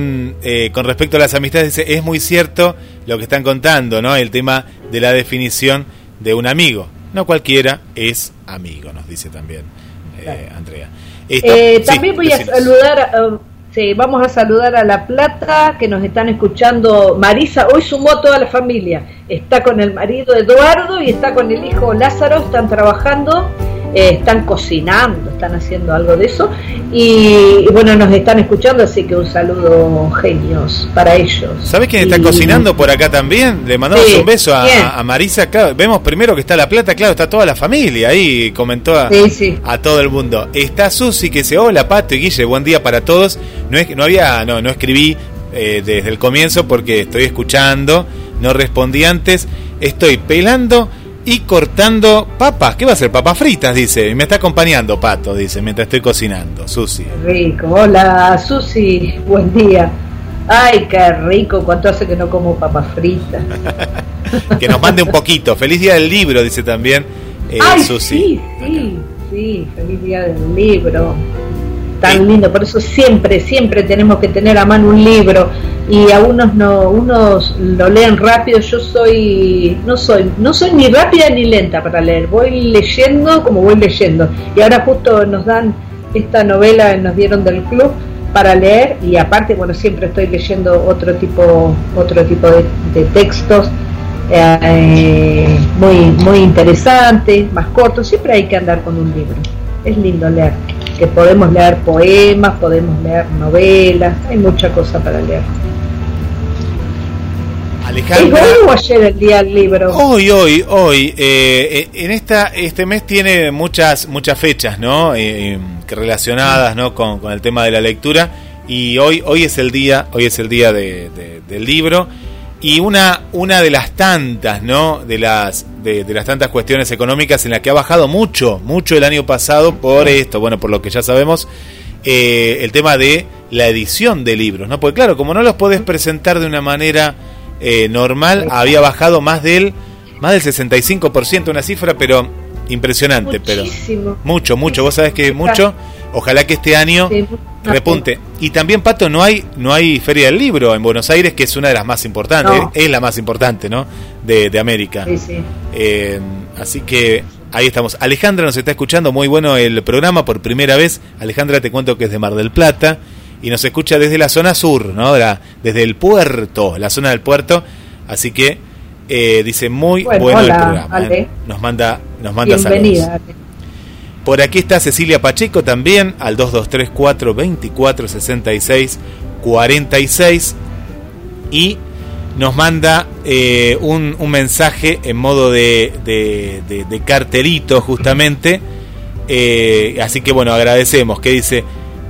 eh, con respecto a las amistades, dice, es muy cierto lo que están contando, ¿no? El tema de la definición de un amigo. No cualquiera es amigo, nos dice también eh, Andrea. también voy a saludar, sí, vamos a saludar a La Plata, que nos están escuchando. Marisa, hoy sumó toda la familia. Está con el marido Eduardo y está con el hijo Lázaro, están trabajando eh, están cocinando, están haciendo algo de eso y, bueno, nos están escuchando, así que un saludo genios para ellos. ¿Sabes quién está cocinando por acá también? Le mandamos un beso a, Marisa, vemos primero que está La Plata, claro, está toda la familia ahí, comentó a, a todo el mundo. Está Susi que dice, hola Pato y Guille, buen día para todos. No, es, no había, no, no escribí eh, desde el comienzo porque estoy escuchando, no respondí antes, estoy pelando y cortando papas. ¿Qué va a hacer? Papas fritas, dice. Y me está acompañando, Pato, dice, mientras estoy cocinando. Susi. Rico. Hola, Susi. Buen día. Ay, qué rico. ¿Cuánto hace que no como papas fritas? que nos mande un poquito. Feliz día del libro, dice también eh, Susi. Sí, sí, sí. Feliz día del libro tan lindo, por eso siempre, siempre tenemos que tener a mano un libro. Y a unos no, unos lo leen rápido, yo soy, no soy, no soy ni rápida ni lenta para leer, voy leyendo como voy leyendo. Y ahora justo nos dan esta novela, nos dieron del club para leer. Y aparte bueno siempre estoy leyendo otro tipo otro tipo de, textos eh, muy muy interesantes más cortos. Siempre hay que andar con un libro. Es lindo leer que podemos leer poemas, podemos leer novelas, hay mucha cosa para leer. Alejandra, ¿Es hoy o ayer el día del libro? Hoy, hoy, hoy. Eh, en esta, este mes tiene muchas, muchas fechas, ¿no? Eh, que relacionadas, ¿no? Con, con, el tema de la lectura. Y hoy, hoy es el día, hoy es el día de, del libro. Y una, una de las tantas, ¿no? De las, de, las tantas cuestiones económicas en las que ha bajado mucho, mucho el año pasado por esto, bueno, por lo que ya sabemos, eh, el tema de la edición de libros, ¿no? Porque claro, como no los podés presentar de una manera eh, normal, había bajado más del, más del 65%, una cifra, pero impresionante, pero mucho, mucho, vos sabés que mucho, ojalá que este año repunte. Y también, Pato, no hay, no hay Feria del Libro en Buenos Aires, que es una de las más importantes, es la más importante, ¿no? De, de América. Eh, así que ahí estamos. Alejandra nos está escuchando, muy bueno el programa por primera vez. Alejandra, te cuento que es de Mar del Plata y nos escucha desde la zona sur, ¿no? desde el puerto, la zona del puerto. Así que eh, dice muy bueno, el programa. ¿eh? Nos manda, nos manda Bienvenida. Por aquí está Cecilia Pacheco también al 2234 24 66 46 y nos manda eh, un, mensaje en modo de, de, de, carterito justamente. Eh, así que bueno, agradecemos que dice,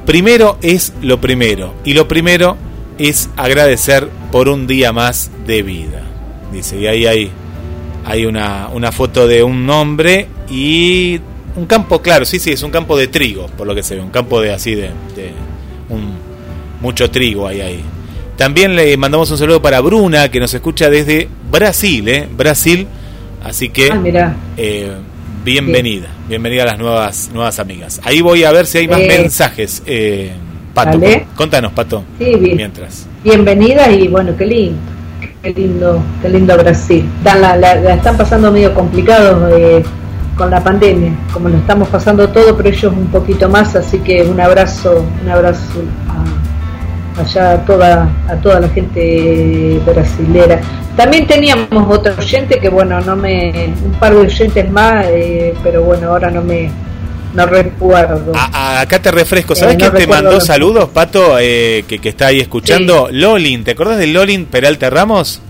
primero es lo primero y lo primero es agradecer por un día más de vida. Dice, y ahí hay, hay una, una foto de un hombre y un campo, claro, sí, sí, es un campo de trigo, por lo que se ve, un campo de así de, un, mucho trigo ahí ahí. También le mandamos un saludo para Bruna, que nos escucha desde Brasil, ¿eh? Brasil. Así que, ah, eh, bienvenida, bienvenida a las nuevas nuevas amigas. Ahí voy a ver si hay más eh, mensajes. Eh, Pato, contanos, Pato. Sí, bien. Mientras. Bienvenida y bueno, qué lindo, qué lindo, qué lindo Brasil. La, la, están pasando medio complicado eh, con la pandemia, como lo estamos pasando todo, pero ellos un poquito más, así que un abrazo, un abrazo a, allá a toda, a toda la gente brasilera. También teníamos otro oyente que bueno, no me, un par de oyentes más, eh, pero bueno, ahora no me, no recuerdo. acá te refresco, ¿sabes eh, te mandó saludos, Pato, eh, que, que, está ahí escuchando? Lolin, ¿te acordás de Lolin Peralta Ramos?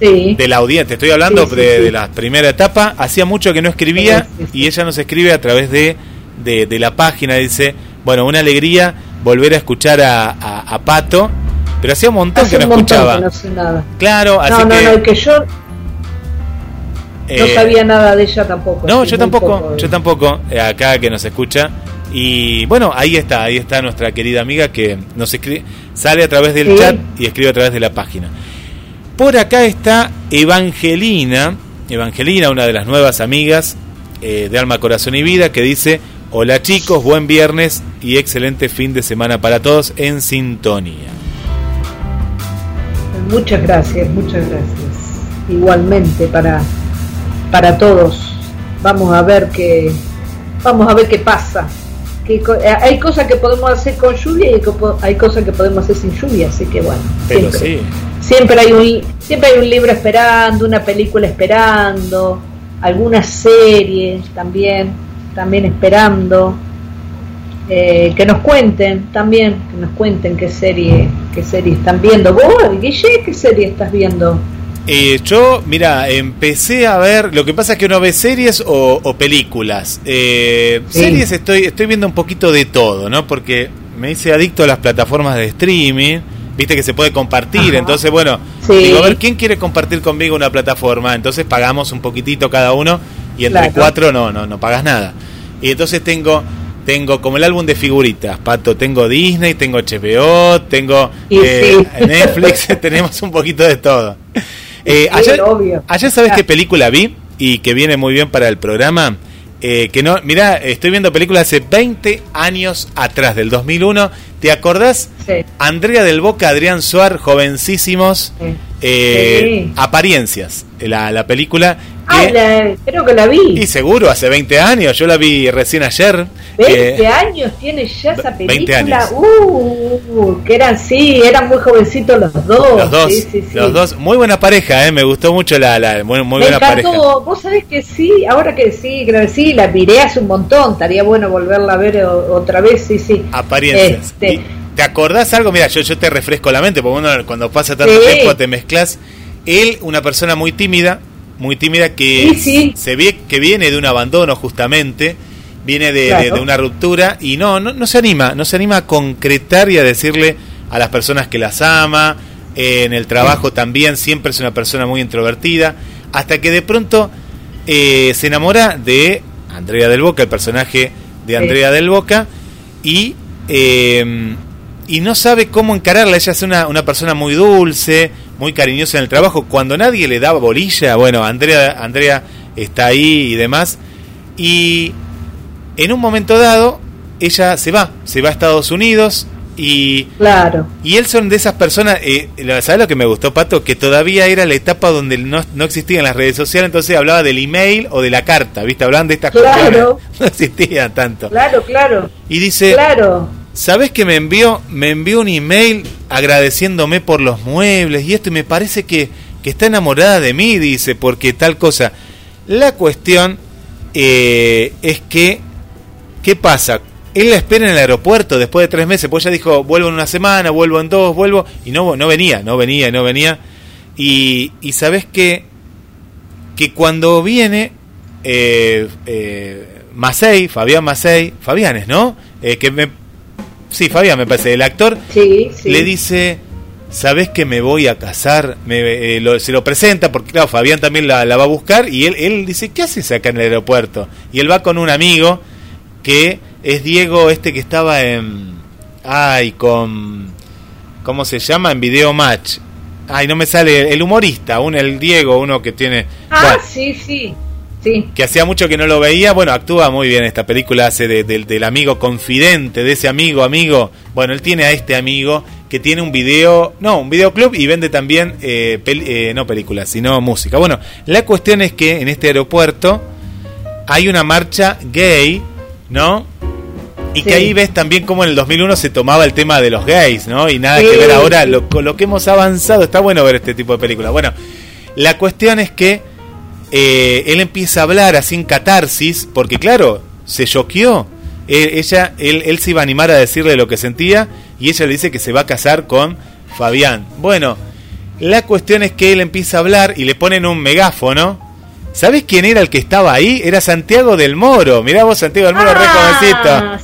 De la audiencia. Te estoy hablando de, la primera etapa. Hacía mucho que no escribía y ella nos escribe a través de, de, la página. Dice, bueno, una alegría volver a escuchar a, Pato, pero hacía un montón que no escuchaba. no sé nada. Claro, así no, no, no, que yo no eh, sabía nada de ella tampoco. No, yo tampoco, yo tampoco, eh, acá que nos escucha. Y bueno, ahí está, ahí está nuestra querida amiga que nos escribe, sale a través del chat y escribe a través de la página. Por acá está Evangelina, Evangelina, una de las nuevas amigas eh, de Alma, Corazón y Vida, que dice, hola chicos, buen viernes y excelente fin de semana para todos en sintonía. Muchas gracias, muchas gracias. Igualmente para, para todos. Vamos a ver qué, vamos a ver qué pasa. Que, eh, hay cosas que podemos hacer con lluvia y hay cosas que podemos hacer sin lluvia, así que bueno. Pero sí. Siempre hay un siempre hay un libro esperando una película esperando alguna serie también también esperando eh, que nos cuenten también que nos cuenten qué serie qué serie están viendo. Vos Guille qué serie estás viendo eh, yo, mira, empecé a ver. Lo que pasa es que uno ve series o, películas. Eh, series estoy, estoy viendo un poquito de todo, ¿no? Porque me hice adicto a las plataformas de streaming viste que se puede compartir, entonces bueno, digo, a ver, ¿quién quiere compartir conmigo una plataforma? Entonces pagamos un poquitito cada uno y entre cuatro no, no, no pagas nada. Y entonces tengo, tengo como el álbum de figuritas, Pato, tengo Disney, tengo HBO, tengo eh, Netflix, tenemos un poquito de todo. Eh, ayer, ayer, ¿sabes qué película vi? Y que viene muy bien para el programa. Eh, que no, mira, estoy viendo películas hace 20 años atrás, del 2001. ¿Te acordás? Sí. Andrea del Boca, Adrián Suar, jovencísimos, eh, apariencias, la, la película Ah, creo que la vi. Y seguro, hace 20 años, yo la vi recién ayer. 20 años tiene ya esa película. 20 años. Uh, que eran, sí, eran muy jovencitos los dos. Los dos, los dos. Muy buena pareja, eh, me gustó mucho la, la muy, muy me buena encantó. pareja. Vos sabés que sí, ahora que sí, creo que sí, la miré hace un montón, estaría bueno volverla a ver otra vez, sí, sí. Apariencias. Este, ¿Te acordás algo? Mira, yo, yo te refresco la mente, porque uno cuando pasa tanto tiempo te mezclas. Él, una persona muy tímida, muy tímida que se ve que viene de un abandono justamente, viene de, una ruptura y no, no, no se anima, no se anima a concretar y a decirle a las personas que las ama, en el trabajo también siempre es una persona muy introvertida, hasta que de pronto eh, se enamora de Andrea del Boca, el personaje de Andrea del Boca, y, eh, y no sabe cómo encararla, ella es una, una persona muy dulce, muy cariñosa en el trabajo. Cuando nadie le daba bolilla, bueno, Andrea, Andrea está ahí y demás. Y en un momento dado, ella se va, se va a Estados Unidos y claro. y él son de esas personas eh, sabes lo que me gustó pato que todavía era la etapa donde no, no existían las redes sociales entonces hablaba del email o de la carta viste hablaban de estas claro. cosas no existían tanto. Claro claro. Y dice claro ¿Sabes que me envió, me envió un email agradeciéndome por los muebles y esto y me parece que, que está enamorada de mí, dice, porque tal cosa. La cuestión eh, es que, ¿qué pasa? Él la espera en el aeropuerto después de tres meses, pues ella dijo, vuelvo en una semana, vuelvo en dos, vuelvo, y no, no venía, no venía, no venía. Y, y sabes que, que cuando viene, eh, eh, Fabián Macei, Fabianes, ¿no? Eh, que me Sí, Fabián, me parece. El actor le dice, ¿sabes que me voy a casar? Me, eh, se lo presenta, porque claro, Fabián también la, va a buscar, y él, él dice, ¿qué haces acá en el aeropuerto? Y él va con un amigo que es Diego, este que estaba en... Ay, con... ¿Cómo se llama? En Video Match. Ay, no me sale el humorista, un, el Diego, uno que tiene... Ah, sí, sí. Que hacía mucho que no lo veía. Bueno, actúa muy bien esta película, hace del amigo confidente, de ese amigo, amigo. Bueno, él tiene a este amigo que tiene un video, no, un videoclub y vende también, eh, eh, no películas, sino música. Bueno, la cuestión es que en este aeropuerto hay una marcha gay, ¿no? Y que ahí ves también cómo en el 2001 se tomaba el tema de los gays, ¿no? Y nada que ver ahora, lo, con lo que hemos avanzado, está bueno ver este tipo de películas. Bueno, la cuestión es que eh, él empieza a hablar así en catarsis, porque claro, se choqueó. ella, él, él se iba a animar a decirle lo que sentía y ella le dice que se va a casar con Fabián. Bueno, la cuestión es que él empieza a hablar y le ponen un megáfono ¿Sabes quién era el que estaba ahí? Era Santiago del Moro. Mirá vos, Santiago del Moro, ah,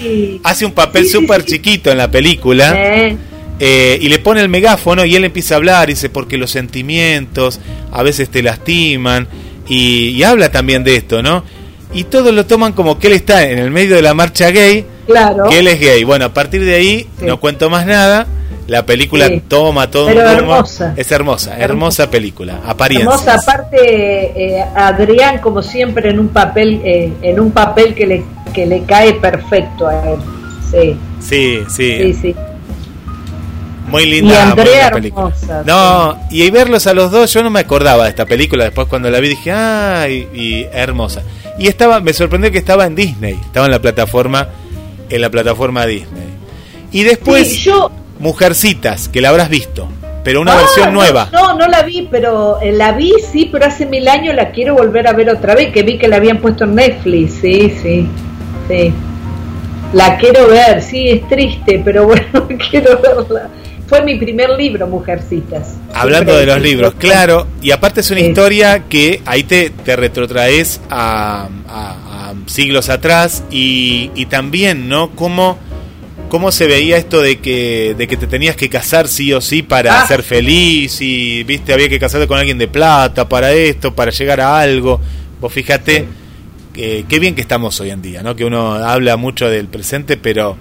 Sí. Hace un papel súper chiquito en la película. Eh, y le pone el megáfono y él empieza a hablar. Y dice, porque los sentimientos a veces te lastiman. Y, habla también de esto, ¿no? Y todos lo toman como que él está en el medio de la marcha gay. Claro. Que él es gay. Bueno, a partir de ahí no cuento más nada la película toma todo Pero hermosa. Es hermosa, hermosa, película, apariencia. Hermosa, aparte eh, Adrián como siempre en un papel eh, en un papel que le que le cae perfecto a él. Sí. Sí, sí. sí, Muy linda. Y Andrea hermosa. No, y verlos a los dos, yo no me acordaba de esta película. Después cuando la vi dije, ay, y, hermosa. Y estaba, me sorprendió que estaba en Disney, estaba en la plataforma, en la plataforma Disney. Y después. yo Mujercitas, que la habrás visto, pero una versión nueva. No, no la vi, pero eh, la vi, sí, pero hace mil años la quiero volver a ver otra vez, que vi que la habían puesto en Netflix, sí, sí, sí. La quiero ver, sí, es triste, pero bueno, quiero verla. Fue mi primer libro, Mujercitas. Hablando de los libros, claro, y aparte es una historia que ahí te, te retrotraes a, a, siglos atrás y, y también, ¿no? Como cómo se veía esto de que, de que te tenías que casar sí o sí para ah. ser feliz y, viste, había que casarte con alguien de plata para esto, para llegar a algo. Vos fíjate que, qué bien que estamos hoy en día, ¿no? Que uno habla mucho del presente, pero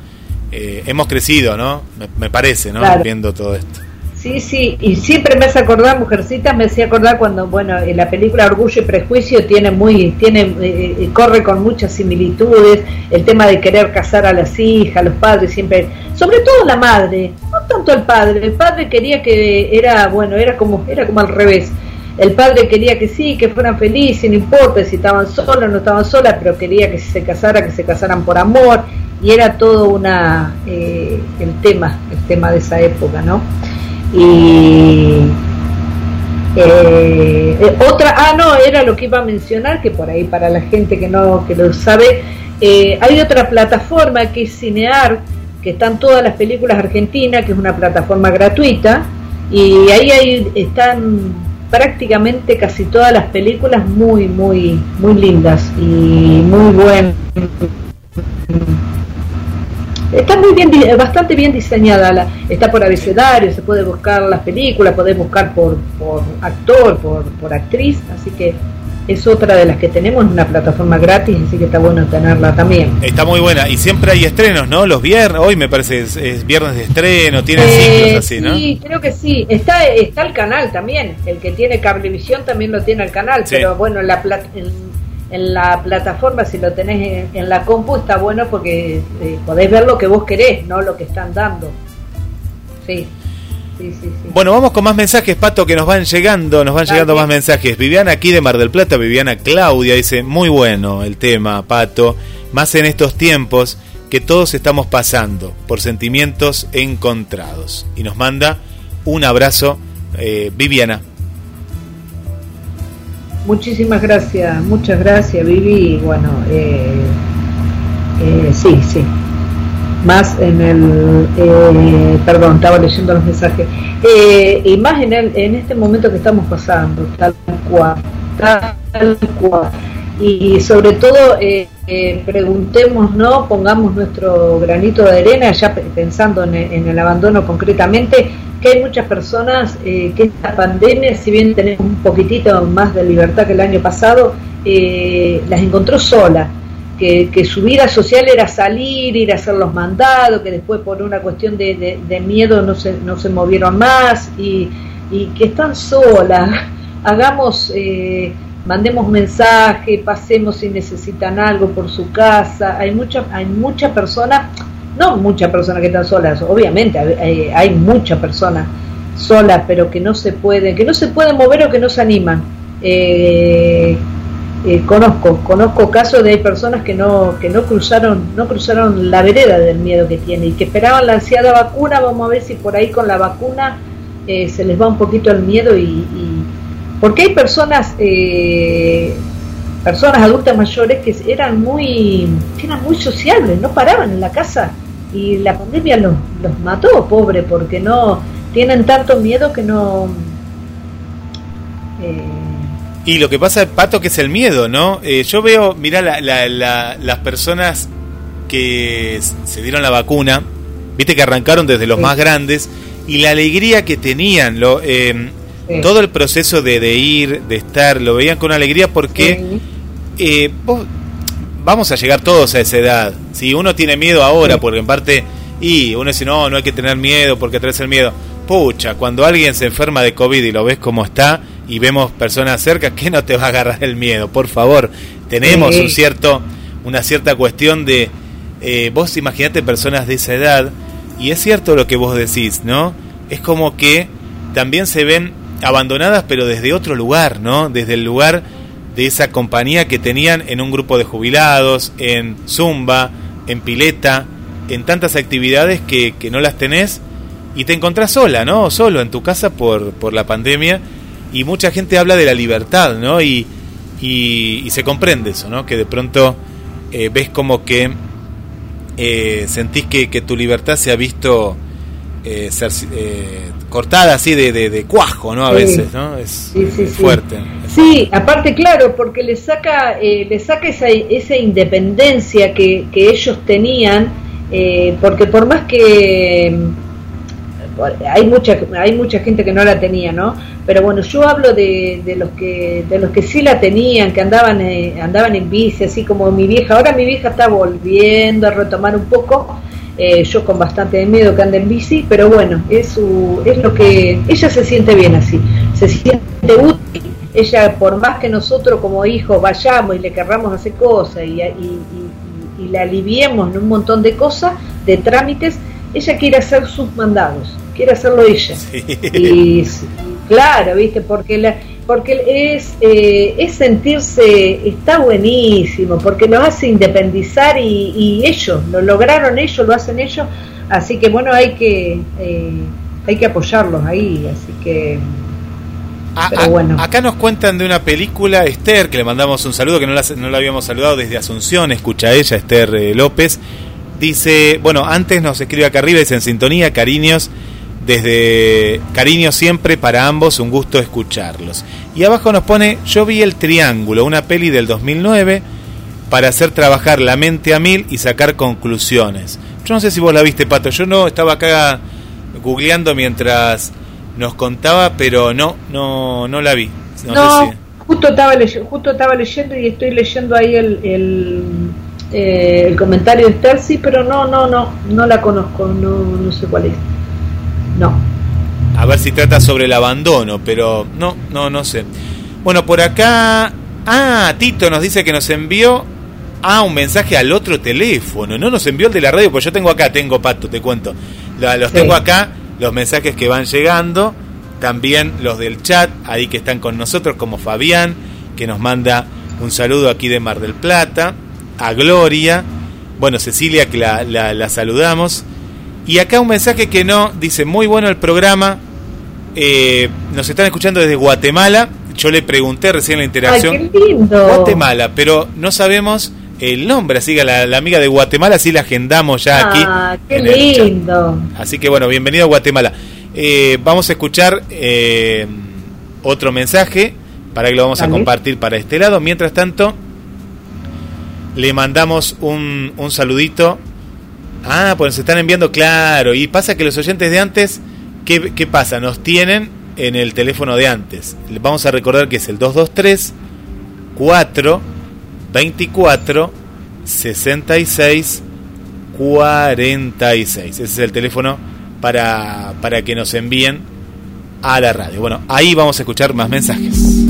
eh, hemos crecido, ¿no? Me, parece, ¿no? Viendo todo esto. Sí, sí, y siempre me hace acordar, Mujercita, me hacía acordar cuando, bueno, en la película Orgullo y Prejuicio tiene muy, tiene, eh, eh, corre con muchas similitudes, el tema de querer casar a las hijas, los padres siempre, sobre todo la madre, no tanto el padre, el padre quería que era, bueno, era como, era como al revés, el padre quería que sí, que fueran felices, no importa si estaban solos o no estaban solas, pero quería que se casara, que se casaran por amor, y era todo una, eh, el tema, el tema de esa época, ¿no? Y eh, eh, otra, ah, no, era lo que iba a mencionar, que por ahí para la gente que no que lo sabe, eh, hay otra plataforma que es Cinear, que están todas las películas argentinas, que es una plataforma gratuita, y ahí, ahí están prácticamente casi todas las películas muy, muy, muy lindas y muy buenas Está muy bien, bastante bien diseñada, la, está por abecedario, se puede buscar las películas, podés buscar por, por actor, por, por actriz, así que es otra de las que tenemos, una plataforma gratis, así que está bueno tenerla también. Está muy buena, y siempre hay estrenos, ¿no? Los viernes, hoy me parece es, viernes de estreno, tiene eh, ciclos así, ¿no? Sí, creo que sí. Está, está el canal también, el que tiene cablevisión también lo tiene el canal, pero bueno, la, en, en la plataforma, si lo tenés en, la compu, está bueno porque eh, podéis ver lo que vos querés, no lo que están dando. Sí. Sí, sí, Bueno, vamos con más mensajes, Pato, que nos van llegando, nos van llegando más mensajes. Viviana aquí de Mar del Plata, Viviana Claudia, dice, muy bueno el tema, Pato, más en estos tiempos que todos estamos pasando por sentimientos encontrados. Y nos manda un abrazo, eh, Viviana. Muchísimas gracias, muchas gracias Vivi. bueno, eh, eh, sí, sí. Más en el, eh, perdón, estaba leyendo los mensajes. y más en, el, en este momento que estamos pasando, tal cual, tal cual. Y sobre todo, preguntemos, ¿no? Pongamos nuestro granito de arena, ya pensando en en el abandono concretamente, que hay muchas personas eh, que esta pandemia, si bien tenemos un poquitito más de libertad que el año pasado, eh, las encontró sola, que, su vida social era salir, ir a hacer los mandados, que después por una cuestión de, miedo no se, no se movieron más y, que están solas. Hagamos, eh, mandemos mensaje, pasemos si necesitan algo por su casa. Hay muchas hay muchas personas no muchas personas que están solas, obviamente hay, muchas personas solas, pero que no se pueden, que no se pueden mover o que no se animan. Eh, eh, conozco, conozco casos de personas que no, que no cruzaron, no cruzaron la vereda del miedo que tiene y que esperaban la ansiada vacuna, vamos a ver si por ahí con la vacuna eh, se les va un poquito el miedo y, porque hay personas personas adultas mayores que eran muy que eran muy sociables, no paraban en la casa y la pandemia los, los mató, pobre, porque no tienen tanto miedo que no... Eh, Y lo que pasa, Pato, que es el miedo, ¿no? Eh, yo veo, mirá, las personas que se dieron la vacuna, viste que arrancaron desde los más grandes, y la alegría que tenían, lo, eh, todo el proceso de, ir, de estar, lo veían con alegría porque eh, vamos a llegar todos a esa edad. Si uno tiene miedo ahora, porque en parte, y uno dice, no, no hay que tener miedo porque traes el miedo. Pucha, cuando alguien se enferma de COVID y lo ves como está, y vemos personas cerca, ¿qué no te va a agarrar el miedo? Por favor, tenemos un cierto, una cierta cuestión de, eh, vos imaginate personas de esa edad, y es cierto lo que vos decís, ¿no? Es como que también se ven abandonadas, pero desde otro lugar, ¿no? Desde el lugar de esa compañía que tenían en un grupo de jubilados, en Zumba, en Pileta, en tantas actividades que, que no las tenés y te encontrás sola, ¿no? Solo en tu casa por, por la pandemia y mucha gente habla de la libertad, ¿no? Y, y, se comprende eso, ¿no? Que de pronto eh, ves como que eh, sentís que, que, tu libertad se ha visto eh, ser cortada así de, de, cuajo, ¿no? A veces, ¿no? Es, fuerte. Sí. aparte, claro, porque le saca, le saca esa, esa independencia que, que ellos tenían, porque por más que hay mucha hay mucha gente que no la tenía no pero bueno yo hablo de, de los que de los que sí la tenían que andaban eh, andaban en bici así como mi vieja ahora mi vieja está volviendo a retomar un poco eh, yo con bastante miedo que ande en bici pero bueno es su, es lo que ella se siente bien así se siente útil ella por más que nosotros como hijos vayamos y le querramos hacer cosas y, y, y, y, la aliviemos en un montón de cosas de trámites ella quiere hacer sus mandados quiere hacerlo ella. Y claro, ¿viste? Porque la, porque es, eh, es sentirse, está buenísimo, porque lo hace independizar y, ellos, lo lograron ellos, lo hacen ellos, así que bueno, hay que, eh, hay que apoyarlos ahí, así que... pero bueno. acá nos cuentan de una película, Esther, que le mandamos un saludo, que no la, no la habíamos saludado desde Asunción, escucha ella, Esther eh, López. Dice, bueno, antes nos escribe acá arriba, dice en sintonía, cariños, desde cariño siempre para ambos, un gusto escucharlos. Y abajo nos pone, yo vi El Triángulo, una peli del 2009, para hacer trabajar la mente a mil y sacar conclusiones. Yo no sé si vos la viste, Pato, yo no estaba acá googleando mientras nos contaba, pero no, no, no la vi. No, justo, estaba justo estaba leyendo y estoy leyendo ahí el, el, eh, el comentario de Terci, pero no, no, no, no la conozco, no, no sé cuál es. No. A ver si trata sobre el abandono, pero no, no, no sé. Bueno, por acá. Ah, Tito nos dice que nos envió. Ah, un mensaje al otro teléfono. No nos envió el de la radio, pues yo tengo acá, tengo pato, te cuento. Los tengo acá, los mensajes que van llegando. También los del chat, ahí que están con nosotros, como Fabián, que nos manda un saludo aquí de Mar del Plata. A Gloria. Bueno, Cecilia, que la, la, la saludamos. Y acá un mensaje que no, dice, muy bueno el programa, eh, nos están escuchando desde Guatemala, yo le pregunté recién en la interacción, Ay, qué lindo. Guatemala, pero no sabemos el nombre, así que la, la amiga de Guatemala sí la agendamos ya aquí. Ah, qué lindo. Así que bueno, bienvenido a Guatemala. Eh, vamos a escuchar eh, otro mensaje para que lo vamos a compartir para este lado. Mientras tanto, le mandamos un, un saludito Ah, pues se están enviando, claro. Y pasa que los oyentes de antes, ¿qué, qué pasa? Nos tienen en el teléfono de antes. Vamos a recordar que es el 223 4 24 66 46. Ese es el teléfono para, para que nos envíen a la radio. Bueno, ahí vamos a escuchar más mensajes.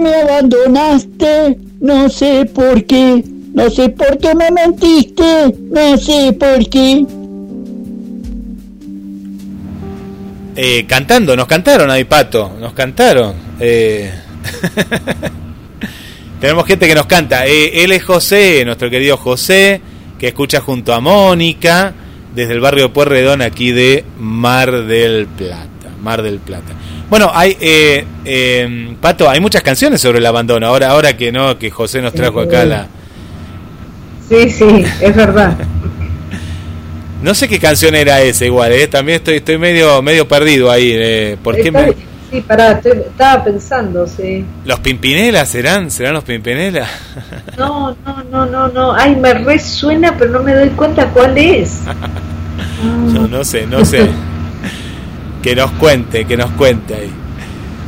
Me abandonaste, no sé por qué, no sé por qué me mentiste, no sé por qué. Eh, cantando, nos cantaron ahí, Pato, nos cantaron. Eh. Tenemos gente que nos canta. Eh, él es José, nuestro querido José, que escucha junto a Mónica desde el barrio Puerredón aquí de Mar del Plata. Mar del Plata. Bueno, hay eh, eh, Pato, hay muchas canciones sobre el abandono. Ahora, ahora que no, que José nos trajo acá la. Sí, sí, es verdad. no sé qué canción era esa igual, ¿eh? también estoy estoy medio medio perdido ahí. Eh, ¿Por qué me... Sí, pará, estaba pensando, sí. ¿Los Pimpinelas serán? ¿Serán los Pimpinelas? No, no, no, no, no. Ay, me resuena, pero no me doy cuenta cuál es. no, no sé, no sé. Que nos cuente, que nos cuente ahí.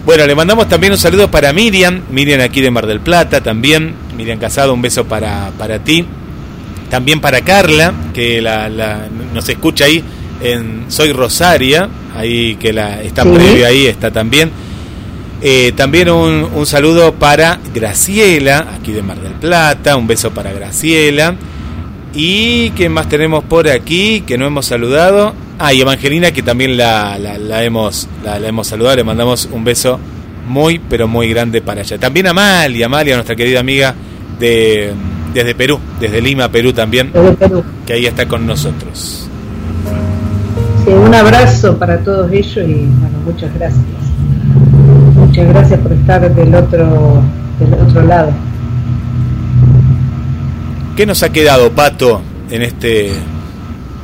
Bueno, le mandamos también un saludo para Miriam, Miriam aquí de Mar del Plata también, Miriam Casado, un beso para, para ti. También para Carla, que la, la, nos escucha ahí en Soy Rosaria, ahí que la está previo ahí, está también. Eh, también un, un, saludo para Graciela, aquí de Mar del Plata, un beso para Graciela. ¿Y qué más tenemos por aquí que no hemos saludado? Ah, y Evangelina, que también la, la, hemos, la, hemos saludado, le mandamos un beso muy, pero muy grande para ella. También a Amalia, Amalia, nuestra querida amiga de, desde Perú, desde Lima, Perú también, que ahí está con nosotros. Sí, un abrazo para todos ellos y bueno, muchas gracias. Muchas gracias por estar del otro, del otro lado. ¿Qué nos ha quedado, Pato, en este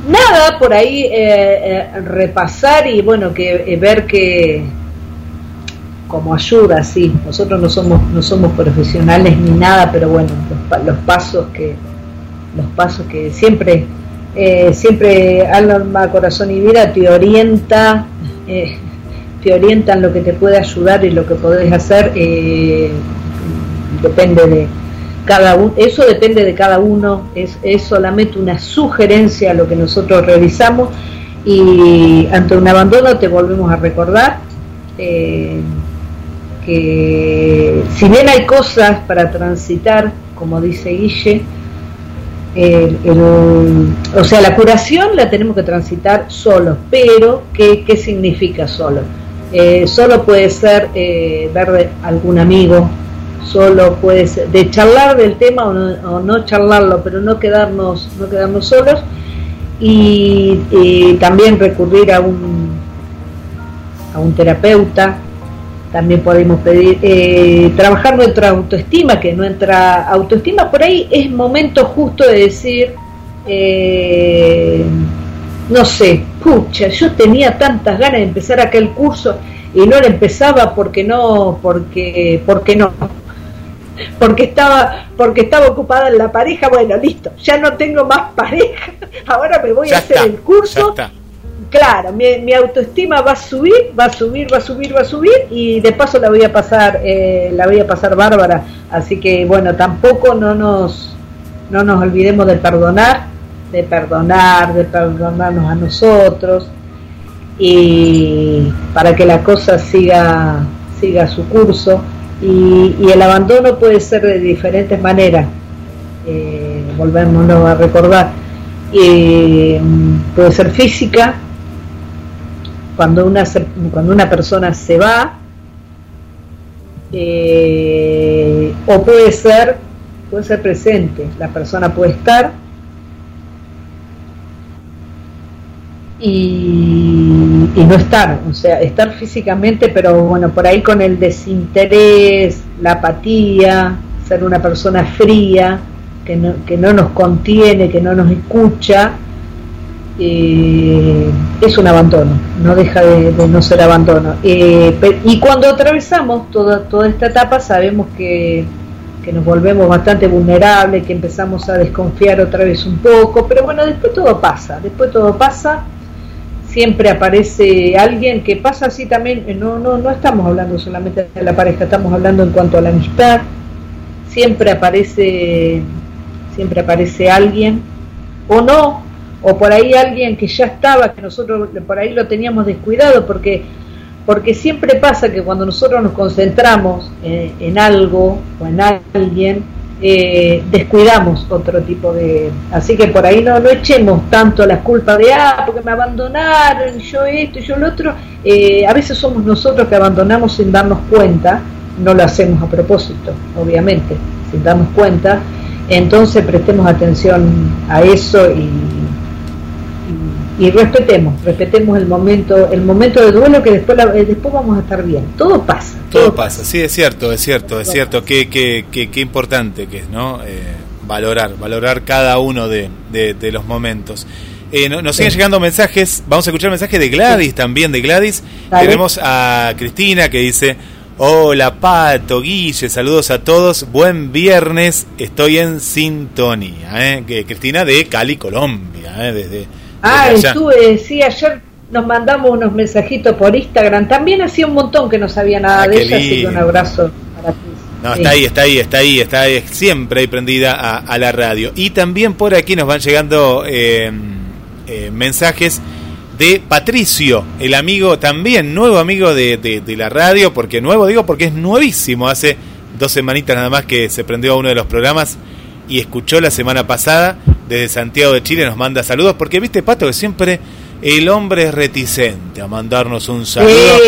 nada, por ahí eh, eh, repasar y bueno, que eh, ver que como ayuda, sí, nosotros no somos, no somos profesionales ni nada, pero bueno, los, pasos que los pasos que siempre siempre alma, corazón y vida te orienta, te orientan lo que te puede ayudar y lo que podés hacer, depende de, cada eso depende de cada uno, es, es solamente una sugerencia a lo que nosotros realizamos y ante un abandono te volvemos a recordar eh, que si bien hay cosas para transitar, como dice Guille, o sea, la curación la tenemos que transitar solo, pero ¿qué, qué significa solo? Eh, solo puede ser eh, ver algún amigo, solo puede ser de charlar del tema o no, charlarlo, pero no quedarnos, no quedarnos solos y, también recurrir a un, a un terapeuta. También podemos pedir eh, trabajar nuestra autoestima, que nuestra autoestima por ahí es momento justo de decir, eh, no sé, pucha, yo tenía tantas ganas de empezar aquel curso y no lo empezaba porque no, porque, porque no porque estaba porque estaba ocupada en la pareja, bueno, listo, ya no tengo más pareja, ahora me voy a hacer el curso. Claro, mi, autoestima va a subir, va a subir, va a subir, va a subir y de paso la voy a pasar, eh, la voy a pasar bárbara. Así que bueno, tampoco no nos, no nos olvidemos de perdonar, de perdonar, de perdonarnos a nosotros y para que la cosa siga, siga su curso y, el abandono puede ser de diferentes maneras, eh, a recordar. Eh, puede ser física, cuando una, cuando una persona se va, eh, o puede ser, puede ser presente, la persona puede estar y, no estar, o sea, estar físicamente, pero bueno, por ahí con el desinterés, la apatía, ser una persona fría, que no, que no nos contiene, que no nos escucha, eh, es un abandono, no deja de, no ser abandono. Eh, y cuando atravesamos toda, toda esta etapa sabemos que, que nos volvemos bastante vulnerables, que empezamos a desconfiar otra vez un poco, pero bueno, después todo pasa, después todo pasa siempre aparece alguien que pasa así también, eh, no, no, no estamos hablando solamente de la pareja, estamos hablando en cuanto a la amistad, siempre aparece, siempre aparece alguien, o no, o por ahí alguien que ya estaba, que nosotros por ahí lo teníamos descuidado, porque, porque siempre pasa que cuando nosotros nos concentramos en, en algo o en alguien, eh, descuidamos otro tipo de... Así que por ahí no, no echemos tanto la culpa de, ah, porque me abandonaron, yo esto yo lo otro. Eh, a veces somos nosotros que abandonamos sin darnos cuenta, no lo hacemos a propósito, obviamente, sin darnos cuenta. Entonces prestemos atención a eso y, y respetemos, respetemos el momento, el momento de duelo que después eh, después vamos a estar bien. Todo pasa. Todo, pasa. sí, es cierto, es cierto, es cierto. Qué, qué, qué, importante que es, ¿no? Eh, valorar, valorar cada uno de, de, los momentos. Eh, nos siguen llegando mensajes, vamos a escuchar mensajes de Gladys también, de Gladys. Tenemos a Cristina que dice, hola Pato, Guille, saludos a todos, buen viernes, estoy en sintonía. ¿eh? Que, Cristina de Cali, Colombia, ¿eh? desde Ah, estuve, sí, ayer nos mandamos unos mensajitos por Instagram. También hacía un montón que no sabía nada ah, de ella, así que un abrazo para ti. No, está ahí, está ahí, está ahí, está ahí, siempre ahí prendida a, la radio. Y también por aquí nos van llegando eh, eh, mensajes de Patricio, el amigo también, nuevo amigo de, de, la radio, porque nuevo digo porque es nuevísimo, hace dos semanitas nada más que se prendió a uno de los programas y escuchó la semana pasada desde Santiago de Chile, nos manda saludos, porque viste, Pato, que siempre el hombre es reticente a mandarnos un saludo.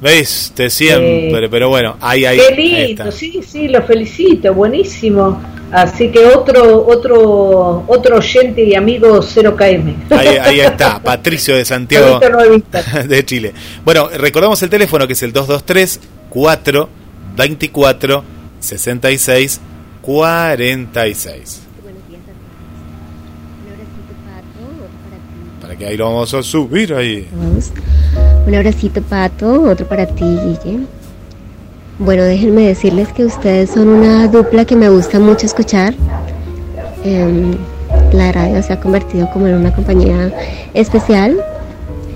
¿Ves? Te siempre, pero bueno, ahí, ahí. Qué lindo, sí, sí, lo felicito, buenísimo. Así que otro otro otro oyente y amigo 0KM. Ahí, está, Patricio de Santiago de Chile. Bueno, recordamos el teléfono que es el 223 424 66 46. Que ahí lo vamos a subir ahí. Un abracito, Pato. Otro para ti, Guille. Bueno, déjenme decirles que ustedes son una dupla que me gusta mucho escuchar. Em, la radio se ha convertido como en una compañía especial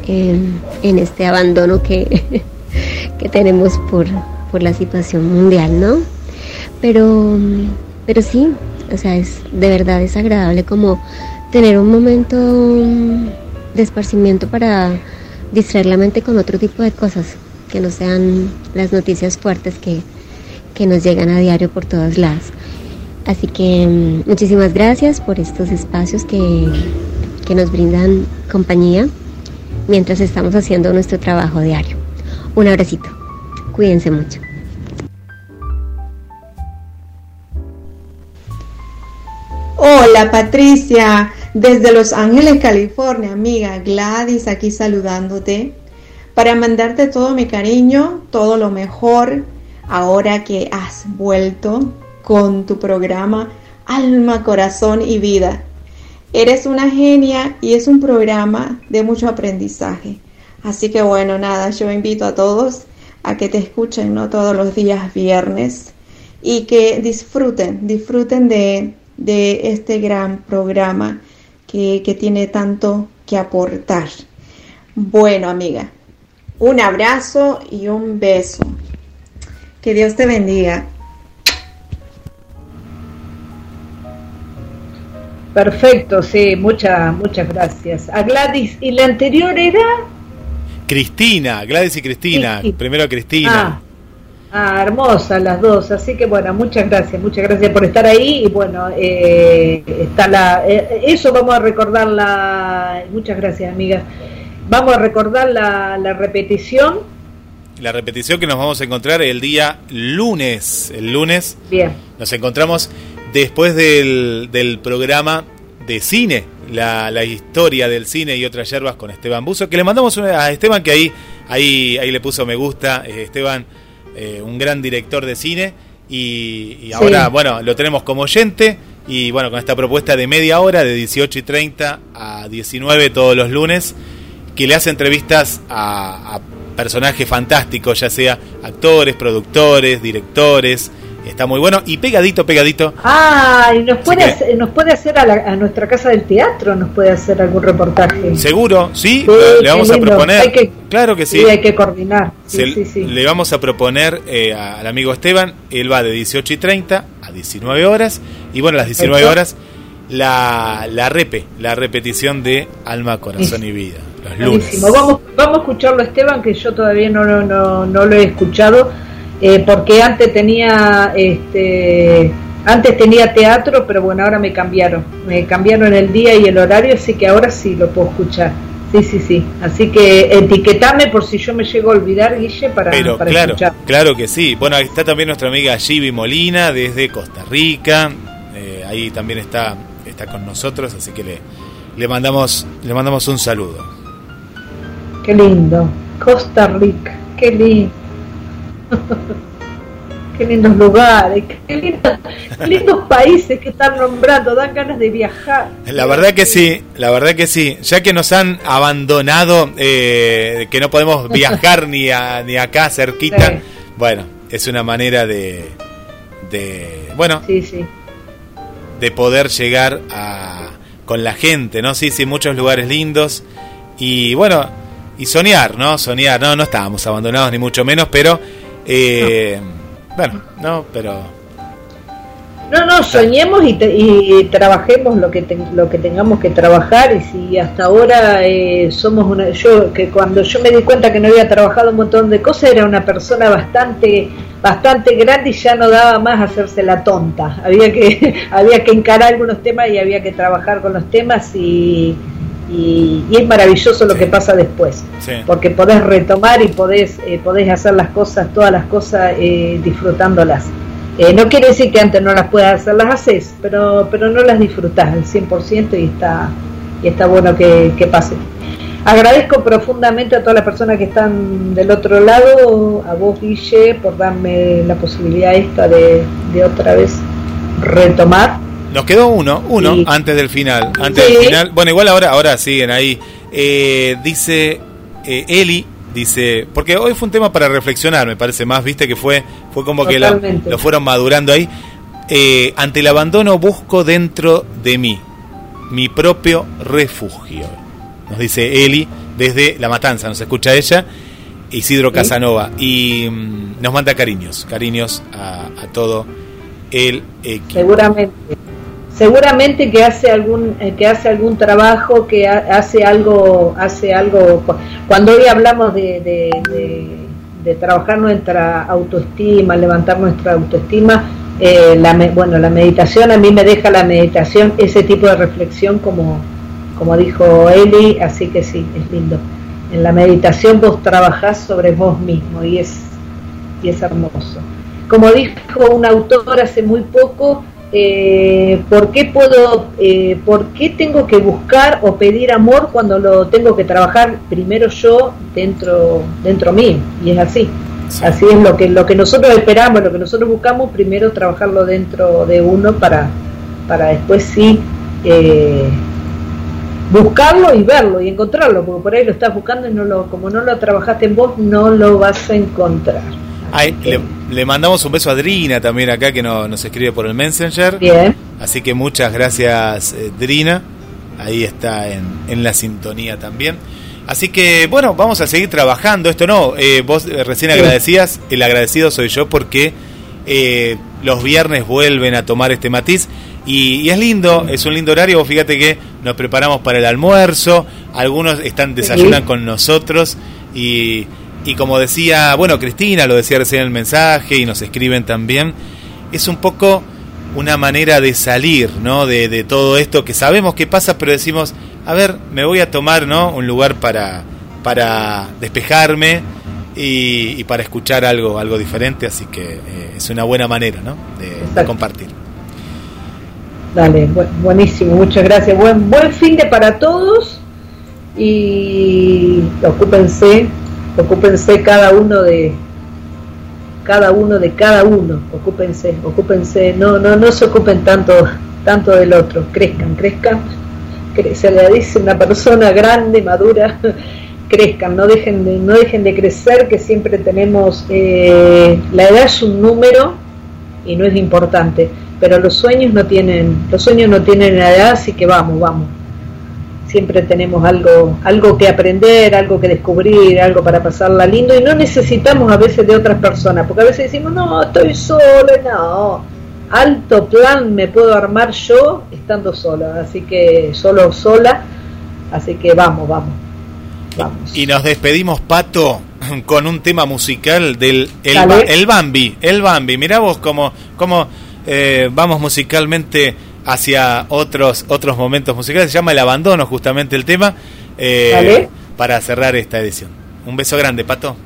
em, en este abandono que, que tenemos por, por la situación mundial, ¿no? Pero, pero sí, o sea, es de verdad es agradable como tener un momento de para distraer la mente con otro tipo de cosas que no sean las noticias fuertes que, que nos llegan a diario por todos lados. Así que mm, muchísimas gracias por estos espacios que, que nos brindan compañía mientras estamos haciendo nuestro trabajo diario. Un abracito. Cuídense mucho. Hola Patricia, desde Los Ángeles, California, amiga Gladys aquí saludándote para mandarte todo mi cariño, todo lo mejor ahora que has vuelto con tu programa Alma, Corazón y Vida. Eres una genia y es un programa de mucho aprendizaje. Así que bueno, nada, yo invito a todos a que te escuchen no todos los días viernes y que disfruten, disfruten de de este gran programa que, tiene tanto que aportar. Bueno, amiga, un abrazo y un beso. Que Dios te bendiga. Perfecto, sí, muchas, muchas gracias. A Gladys, ¿y la anterior era? Cristina, Gladys y Cristina. Primero Cristina. Ah, Ah, hermosa las dos, así que bueno, muchas gracias, muchas gracias por estar ahí y bueno, eh, está la, eh, eso vamos a recordar la, muchas gracias amigas, vamos a recordar la, la repetición. La repetición que nos vamos a encontrar el día lunes, el lunes. Bien. Nos encontramos después del, del programa de cine, la, la, historia del cine y otras yerbas con Esteban Buzo, que le mandamos a Esteban que ahí, ahí, ahí le puso me gusta, eh, Esteban eh, un gran director de cine y, ahora, bueno, lo tenemos como oyente y bueno, con esta propuesta de media hora, de 18 y 30 a 19 todos los lunes, que le hace entrevistas a personajes fantásticos, ya sea actores, productores, directores, Está muy bueno y pegadito, pegadito. Ah, y nos puede, hacer, nos puede hacer a, nuestra casa del teatro, nos puede hacer algún reportaje. Seguro, sí, le vamos a proponer. claro que sí. sí hay que coordinar. le vamos a proponer eh, al amigo Esteban, él va de 18 y 30 a 19 horas y bueno, las 19 horas la, la repe, la repetición de Alma, Corazón y Vida. Los lunes. Vamos, vamos a escucharlo Esteban, que yo todavía no, no, no, no lo he escuchado eh, porque antes tenía este antes tenía teatro pero bueno ahora me cambiaron. Me cambiaron el día y el horario así que ahora sí lo puedo escuchar. Sí sí sí. Así que etiquetame por si yo me llego a olvidar Guille para, pero, claro, claro que sí. Bueno ahí está también nuestra amiga Givi Molina desde Costa Rica. Eh, ahí también está está con nosotros así que le le mandamos, le mandamos un saludo. Qué lindo. Costa Rica, qué lindo. qué lindos lugares, qué lindos, países que están nombrando, dan ganas de viajar. La verdad que sí, la verdad que sí. Ya que nos han abandonado, eh, que no podemos viajar ni, ni acá cerquita, bueno, es una manera de, de bueno, sí, sí. de poder llegar a, con la gente, ¿no? Sí, sí, muchos lugares lindos y bueno, y soñar, ¿no? Soñar, no, no estábamos abandonados ni mucho menos, pero... Eh, bueno, no, pero... No, no, soñemos y, y trabajemos lo que lo que tengamos que trabajar y si hasta ahora eh, somos una yo que cuando yo me di cuenta que no había trabajado un montón de cosas era una persona bastante bastante grande y ya no daba más hacerse la tonta. Había que había que encarar algunos temas y había que trabajar con los temas y, y, es maravilloso lo que pasa después porque podés retomar y podés eh, podés hacer las cosas todas las cosas eh, disfrutándolas eh, no quiere decir que antes no las puedas hacer, las haces, pero, pero no las disfrutas al 100% y está, y está bueno que, pase. Agradezco profundamente a todas las personas que están del otro lado, a vos Guille, por darme la posibilidad esta de, otra vez retomar. Nos quedó uno, uno antes del final, antes del final. Bueno, igual ahora, ahora siguen ahí. Eh, dice eh, Eli, dice, porque hoy fue un tema para reflexionar, me parece más, viste que fue, fue como que lo fueron madurando ahí. Eh, ante el abandono busco dentro de mí mi propio refugio, nos dice Eli desde La Matanza, nos escucha ella, Isidro Casanova, y mm, nos manda cariños, cariños a, a todo el equipo. Seguramente seguramente que hace algún eh, que hace algún trabajo que hace algo hace algo cuando hoy hablamos de, de, trabajar nuestra autoestima levantar nuestra autoestima eh, la, bueno la meditación a mí me deja la meditación ese tipo de reflexión como como dijo Eli así que sí es lindo. En la meditación vos trabajás sobre vos mismo y es y es hermoso. Como dijo un autor hace muy poco eh, ¿por qué puedo, eh, por qué tengo que buscar o pedir amor cuando lo tengo que trabajar primero yo dentro, dentro mío? Y es así. Así es lo que, lo que nosotros esperamos, lo que nosotros buscamos, primero trabajarlo dentro de uno para, para después sí eh, buscarlo y verlo y encontrarlo, porque por ahí lo estás buscando y no lo, como no lo trabajaste en vos, no lo vas a encontrar le, mandamos un beso a Drina también acá que nos escribe por el Messenger. Bien. Así que muchas gracias, eh, Drina. Ahí está en, en, la sintonía también. Así que bueno, vamos a seguir trabajando. Esto no, eh, vos eh, recién agradecías, el agradecido soy yo porque los viernes vuelven a tomar este matiz. Y, es lindo, es un lindo horario. Vos fíjate que nos preparamos para el almuerzo, algunos están desayunan con nosotros y y como decía, bueno, Cristina lo decía recién en el mensaje y nos escriben también, es un poco una manera de salir, ¿no? De, de todo esto que sabemos que pasa, pero decimos, a ver, me voy a tomar, ¿no? Un lugar para, para despejarme y, para escuchar algo, algo diferente, así que eh, es una buena manera, ¿no? De, compartir. Dale, buenísimo, muchas gracias. Buen, buen fin de para todos y ocúpense ocúpense cada uno de cada uno de cada uno, ocúpense, ocúpense, no, no, no se ocupen tanto, tanto del otro, crezcan, crezcan, se le dice una persona grande, madura, crezcan, no dejen de, no dejen de crecer, que siempre tenemos, eh, la edad es un número y no es importante, pero los sueños no tienen, los sueños no tienen edad, así que vamos, vamos, siempre tenemos algo, algo que aprender, algo que descubrir, algo para pasarla lindo y no necesitamos a veces de otras personas, porque a veces decimos, no, estoy solo, no, alto plan me puedo armar yo estando sola, así que solo sola, así que vamos, vamos. Vamos. Y nos despedimos, Pato, con un tema musical del el, el Bambi, el Bambi. Mirá vos cómo, cómo eh, vamos musicalmente hacia otros, otros momentos musicales. Se llama El Abandono, justamente el tema, eh, para cerrar esta edición. Un beso grande, Pato.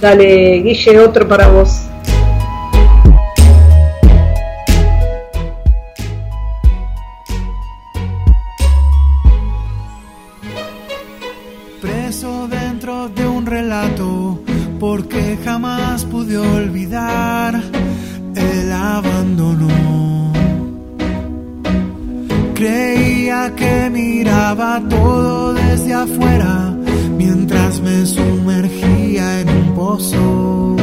Dale, Guille, otro para vos. Que miraba todo desde afuera mientras me sumergía en un pozo.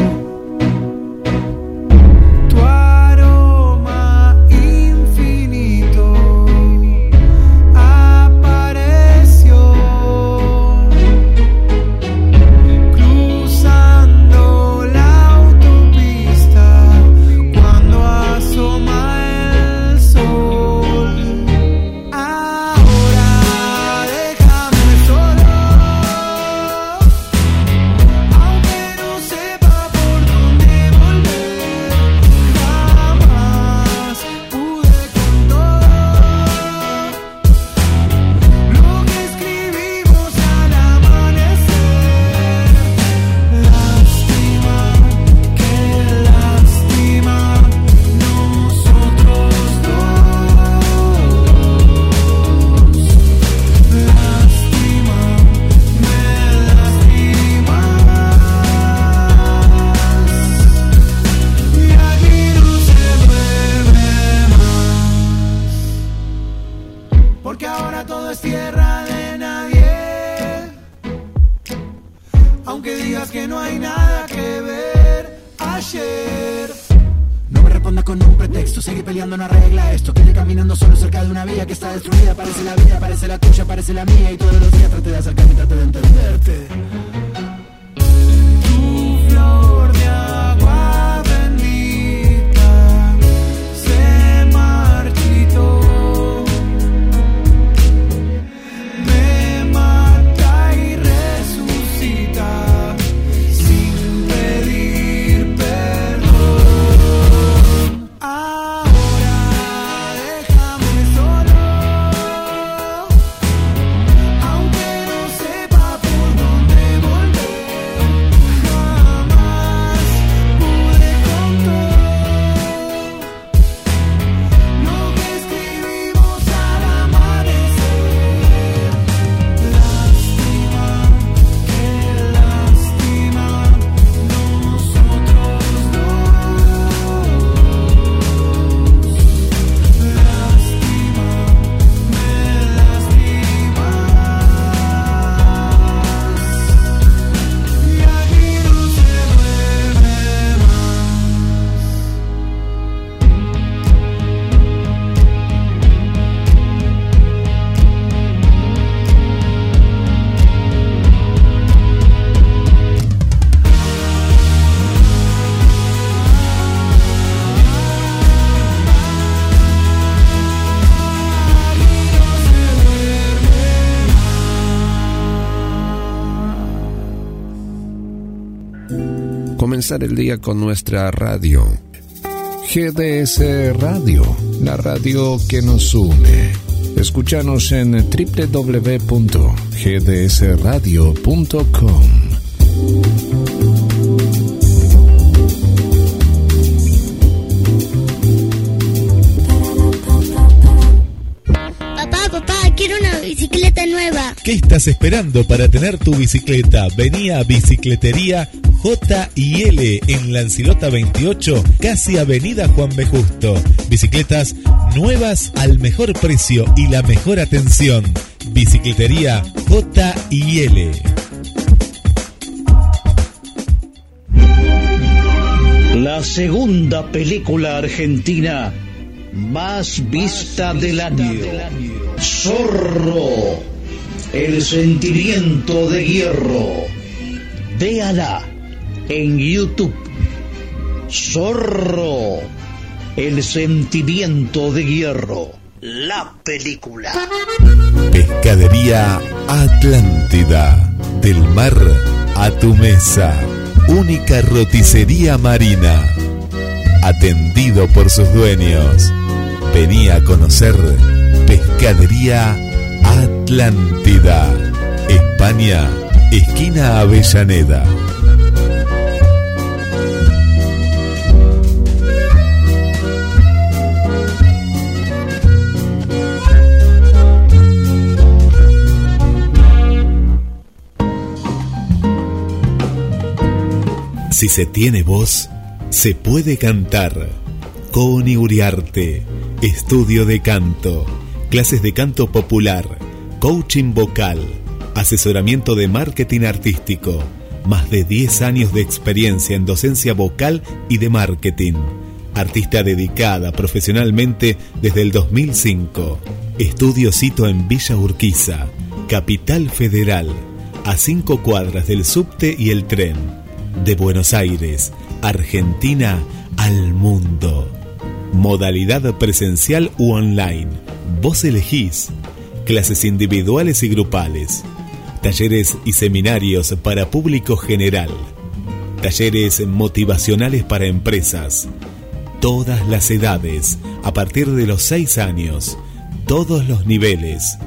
El día con nuestra radio. GDS Radio, la radio que nos une. Escúchanos en www.gdsradio.com. ¿Qué estás esperando para tener tu bicicleta? Venía a Bicicletería J&L en Lancilota 28, casi Avenida Juan B. Justo. Bicicletas nuevas al mejor precio y la mejor atención. Bicicletería J&L. La segunda película argentina más vista del año. Zorro el sentimiento de hierro. Véala en YouTube. Zorro. El sentimiento de hierro. La película. Pescadería Atlántida. Del mar a tu mesa. Única roticería marina. Atendido por sus dueños. Venía a conocer Pescadería Atlántida, España, esquina Avellaneda. Si se tiene voz, se puede cantar. Coni Uriarte, estudio de canto, clases de canto popular, coaching vocal, asesoramiento de marketing artístico, más de 10 años de experiencia en docencia vocal y de marketing. Artista dedicada profesionalmente desde el 2005. Estudio cito en Villa Urquiza, Capital Federal, a cinco cuadras del subte y el tren. De Buenos Aires, Argentina al mundo. Modalidad presencial u online. Vos elegís. Clases individuales y grupales. Talleres y seminarios para público general. Talleres motivacionales para empresas. Todas las edades, a partir de los 6 años. Todos los niveles.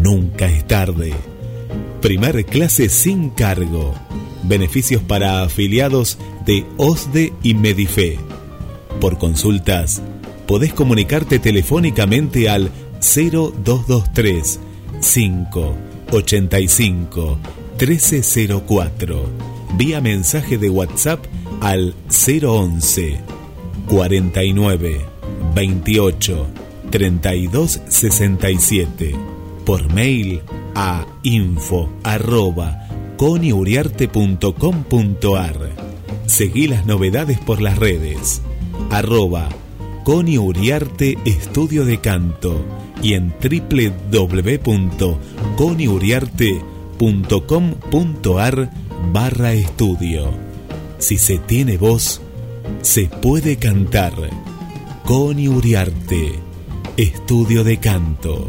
Nunca es tarde. Primer clase sin cargo. Beneficios para afiliados de OSDE y Medife. Por consultas, podés comunicarte telefónicamente al 0223 585 1304 vía mensaje de WhatsApp al 011 49 28 32 67 por mail a info coniuriarte.com.ar Seguí las novedades por las redes arroba coniuriarte estudio de canto y en www.coniuriarte.com.ar barra estudio. Si se tiene voz, se puede cantar. Coni Uriarte, estudio de canto.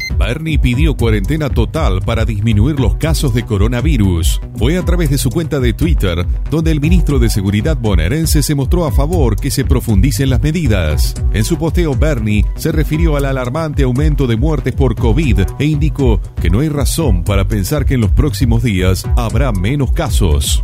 Bernie pidió cuarentena total para disminuir los casos de coronavirus. Fue a través de su cuenta de Twitter donde el ministro de Seguridad bonaerense se mostró a favor que se profundicen las medidas. En su posteo, Bernie se refirió al alarmante aumento de muertes por COVID e indicó que no hay razón para pensar que en los próximos días habrá menos casos.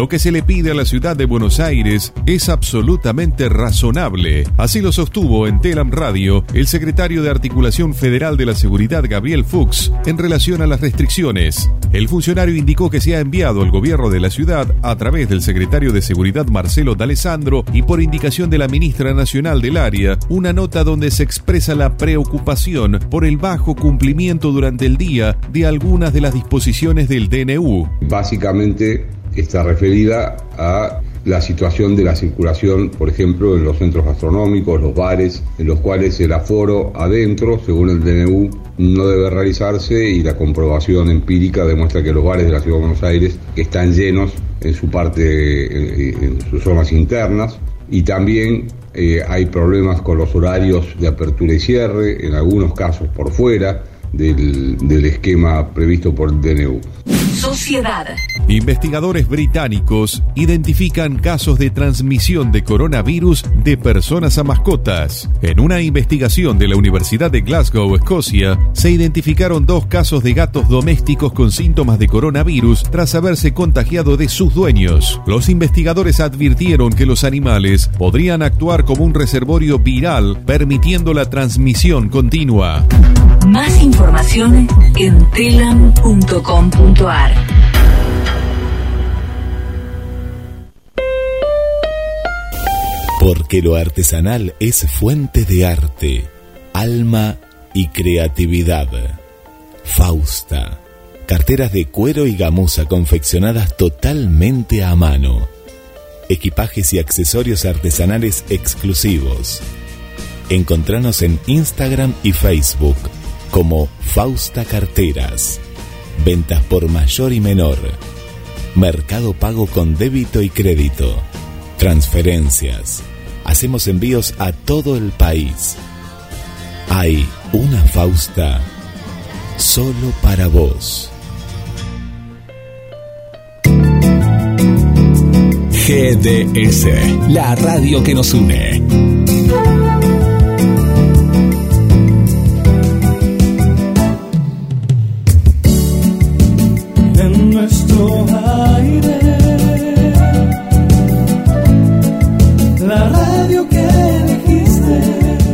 Lo que se le pide a la ciudad de Buenos Aires es absolutamente razonable. Así lo sostuvo en Telam Radio el secretario de Articulación Federal de la Seguridad, Gabriel Fuchs, en relación a las restricciones. El funcionario indicó que se ha enviado al gobierno de la ciudad, a través del secretario de Seguridad Marcelo D'Alessandro y por indicación de la ministra nacional del área, una nota donde se expresa la preocupación por el bajo cumplimiento durante el día de algunas de las disposiciones del DNU. Básicamente está referida a la situación de la circulación, por ejemplo, en los centros gastronómicos, los bares, en los cuales el aforo adentro, según el DNU, no debe realizarse y la comprobación empírica demuestra que los bares de la Ciudad de Buenos Aires están llenos en su parte, en, sus zonas internas. Y también eh, hay problemas con los horarios de apertura y cierre, en algunos casos por fuera del, del esquema previsto por el DNU. Sociedad. Investigadores británicos identifican casos de transmisión de coronavirus de personas a mascotas. En una investigación de la Universidad de Glasgow, Escocia, se identificaron dos casos de gatos domésticos con síntomas de coronavirus tras haberse contagiado de sus dueños. Los investigadores advirtieron que los animales podrían actuar como un reservorio viral, permitiendo la transmisión continua. Más información en telam.com.ar. Porque lo artesanal es fuente de arte, alma y creatividad. Fausta. Carteras de cuero y gamuza confeccionadas totalmente a mano. Equipajes y accesorios artesanales exclusivos. Encontranos en Instagram y Facebook como Fausta Carteras. Ventas por mayor y menor. Mercado pago con débito y crédito. Transferencias. Hacemos envíos a todo el país. Hay una Fausta solo para vos. GDS, la radio que nos une.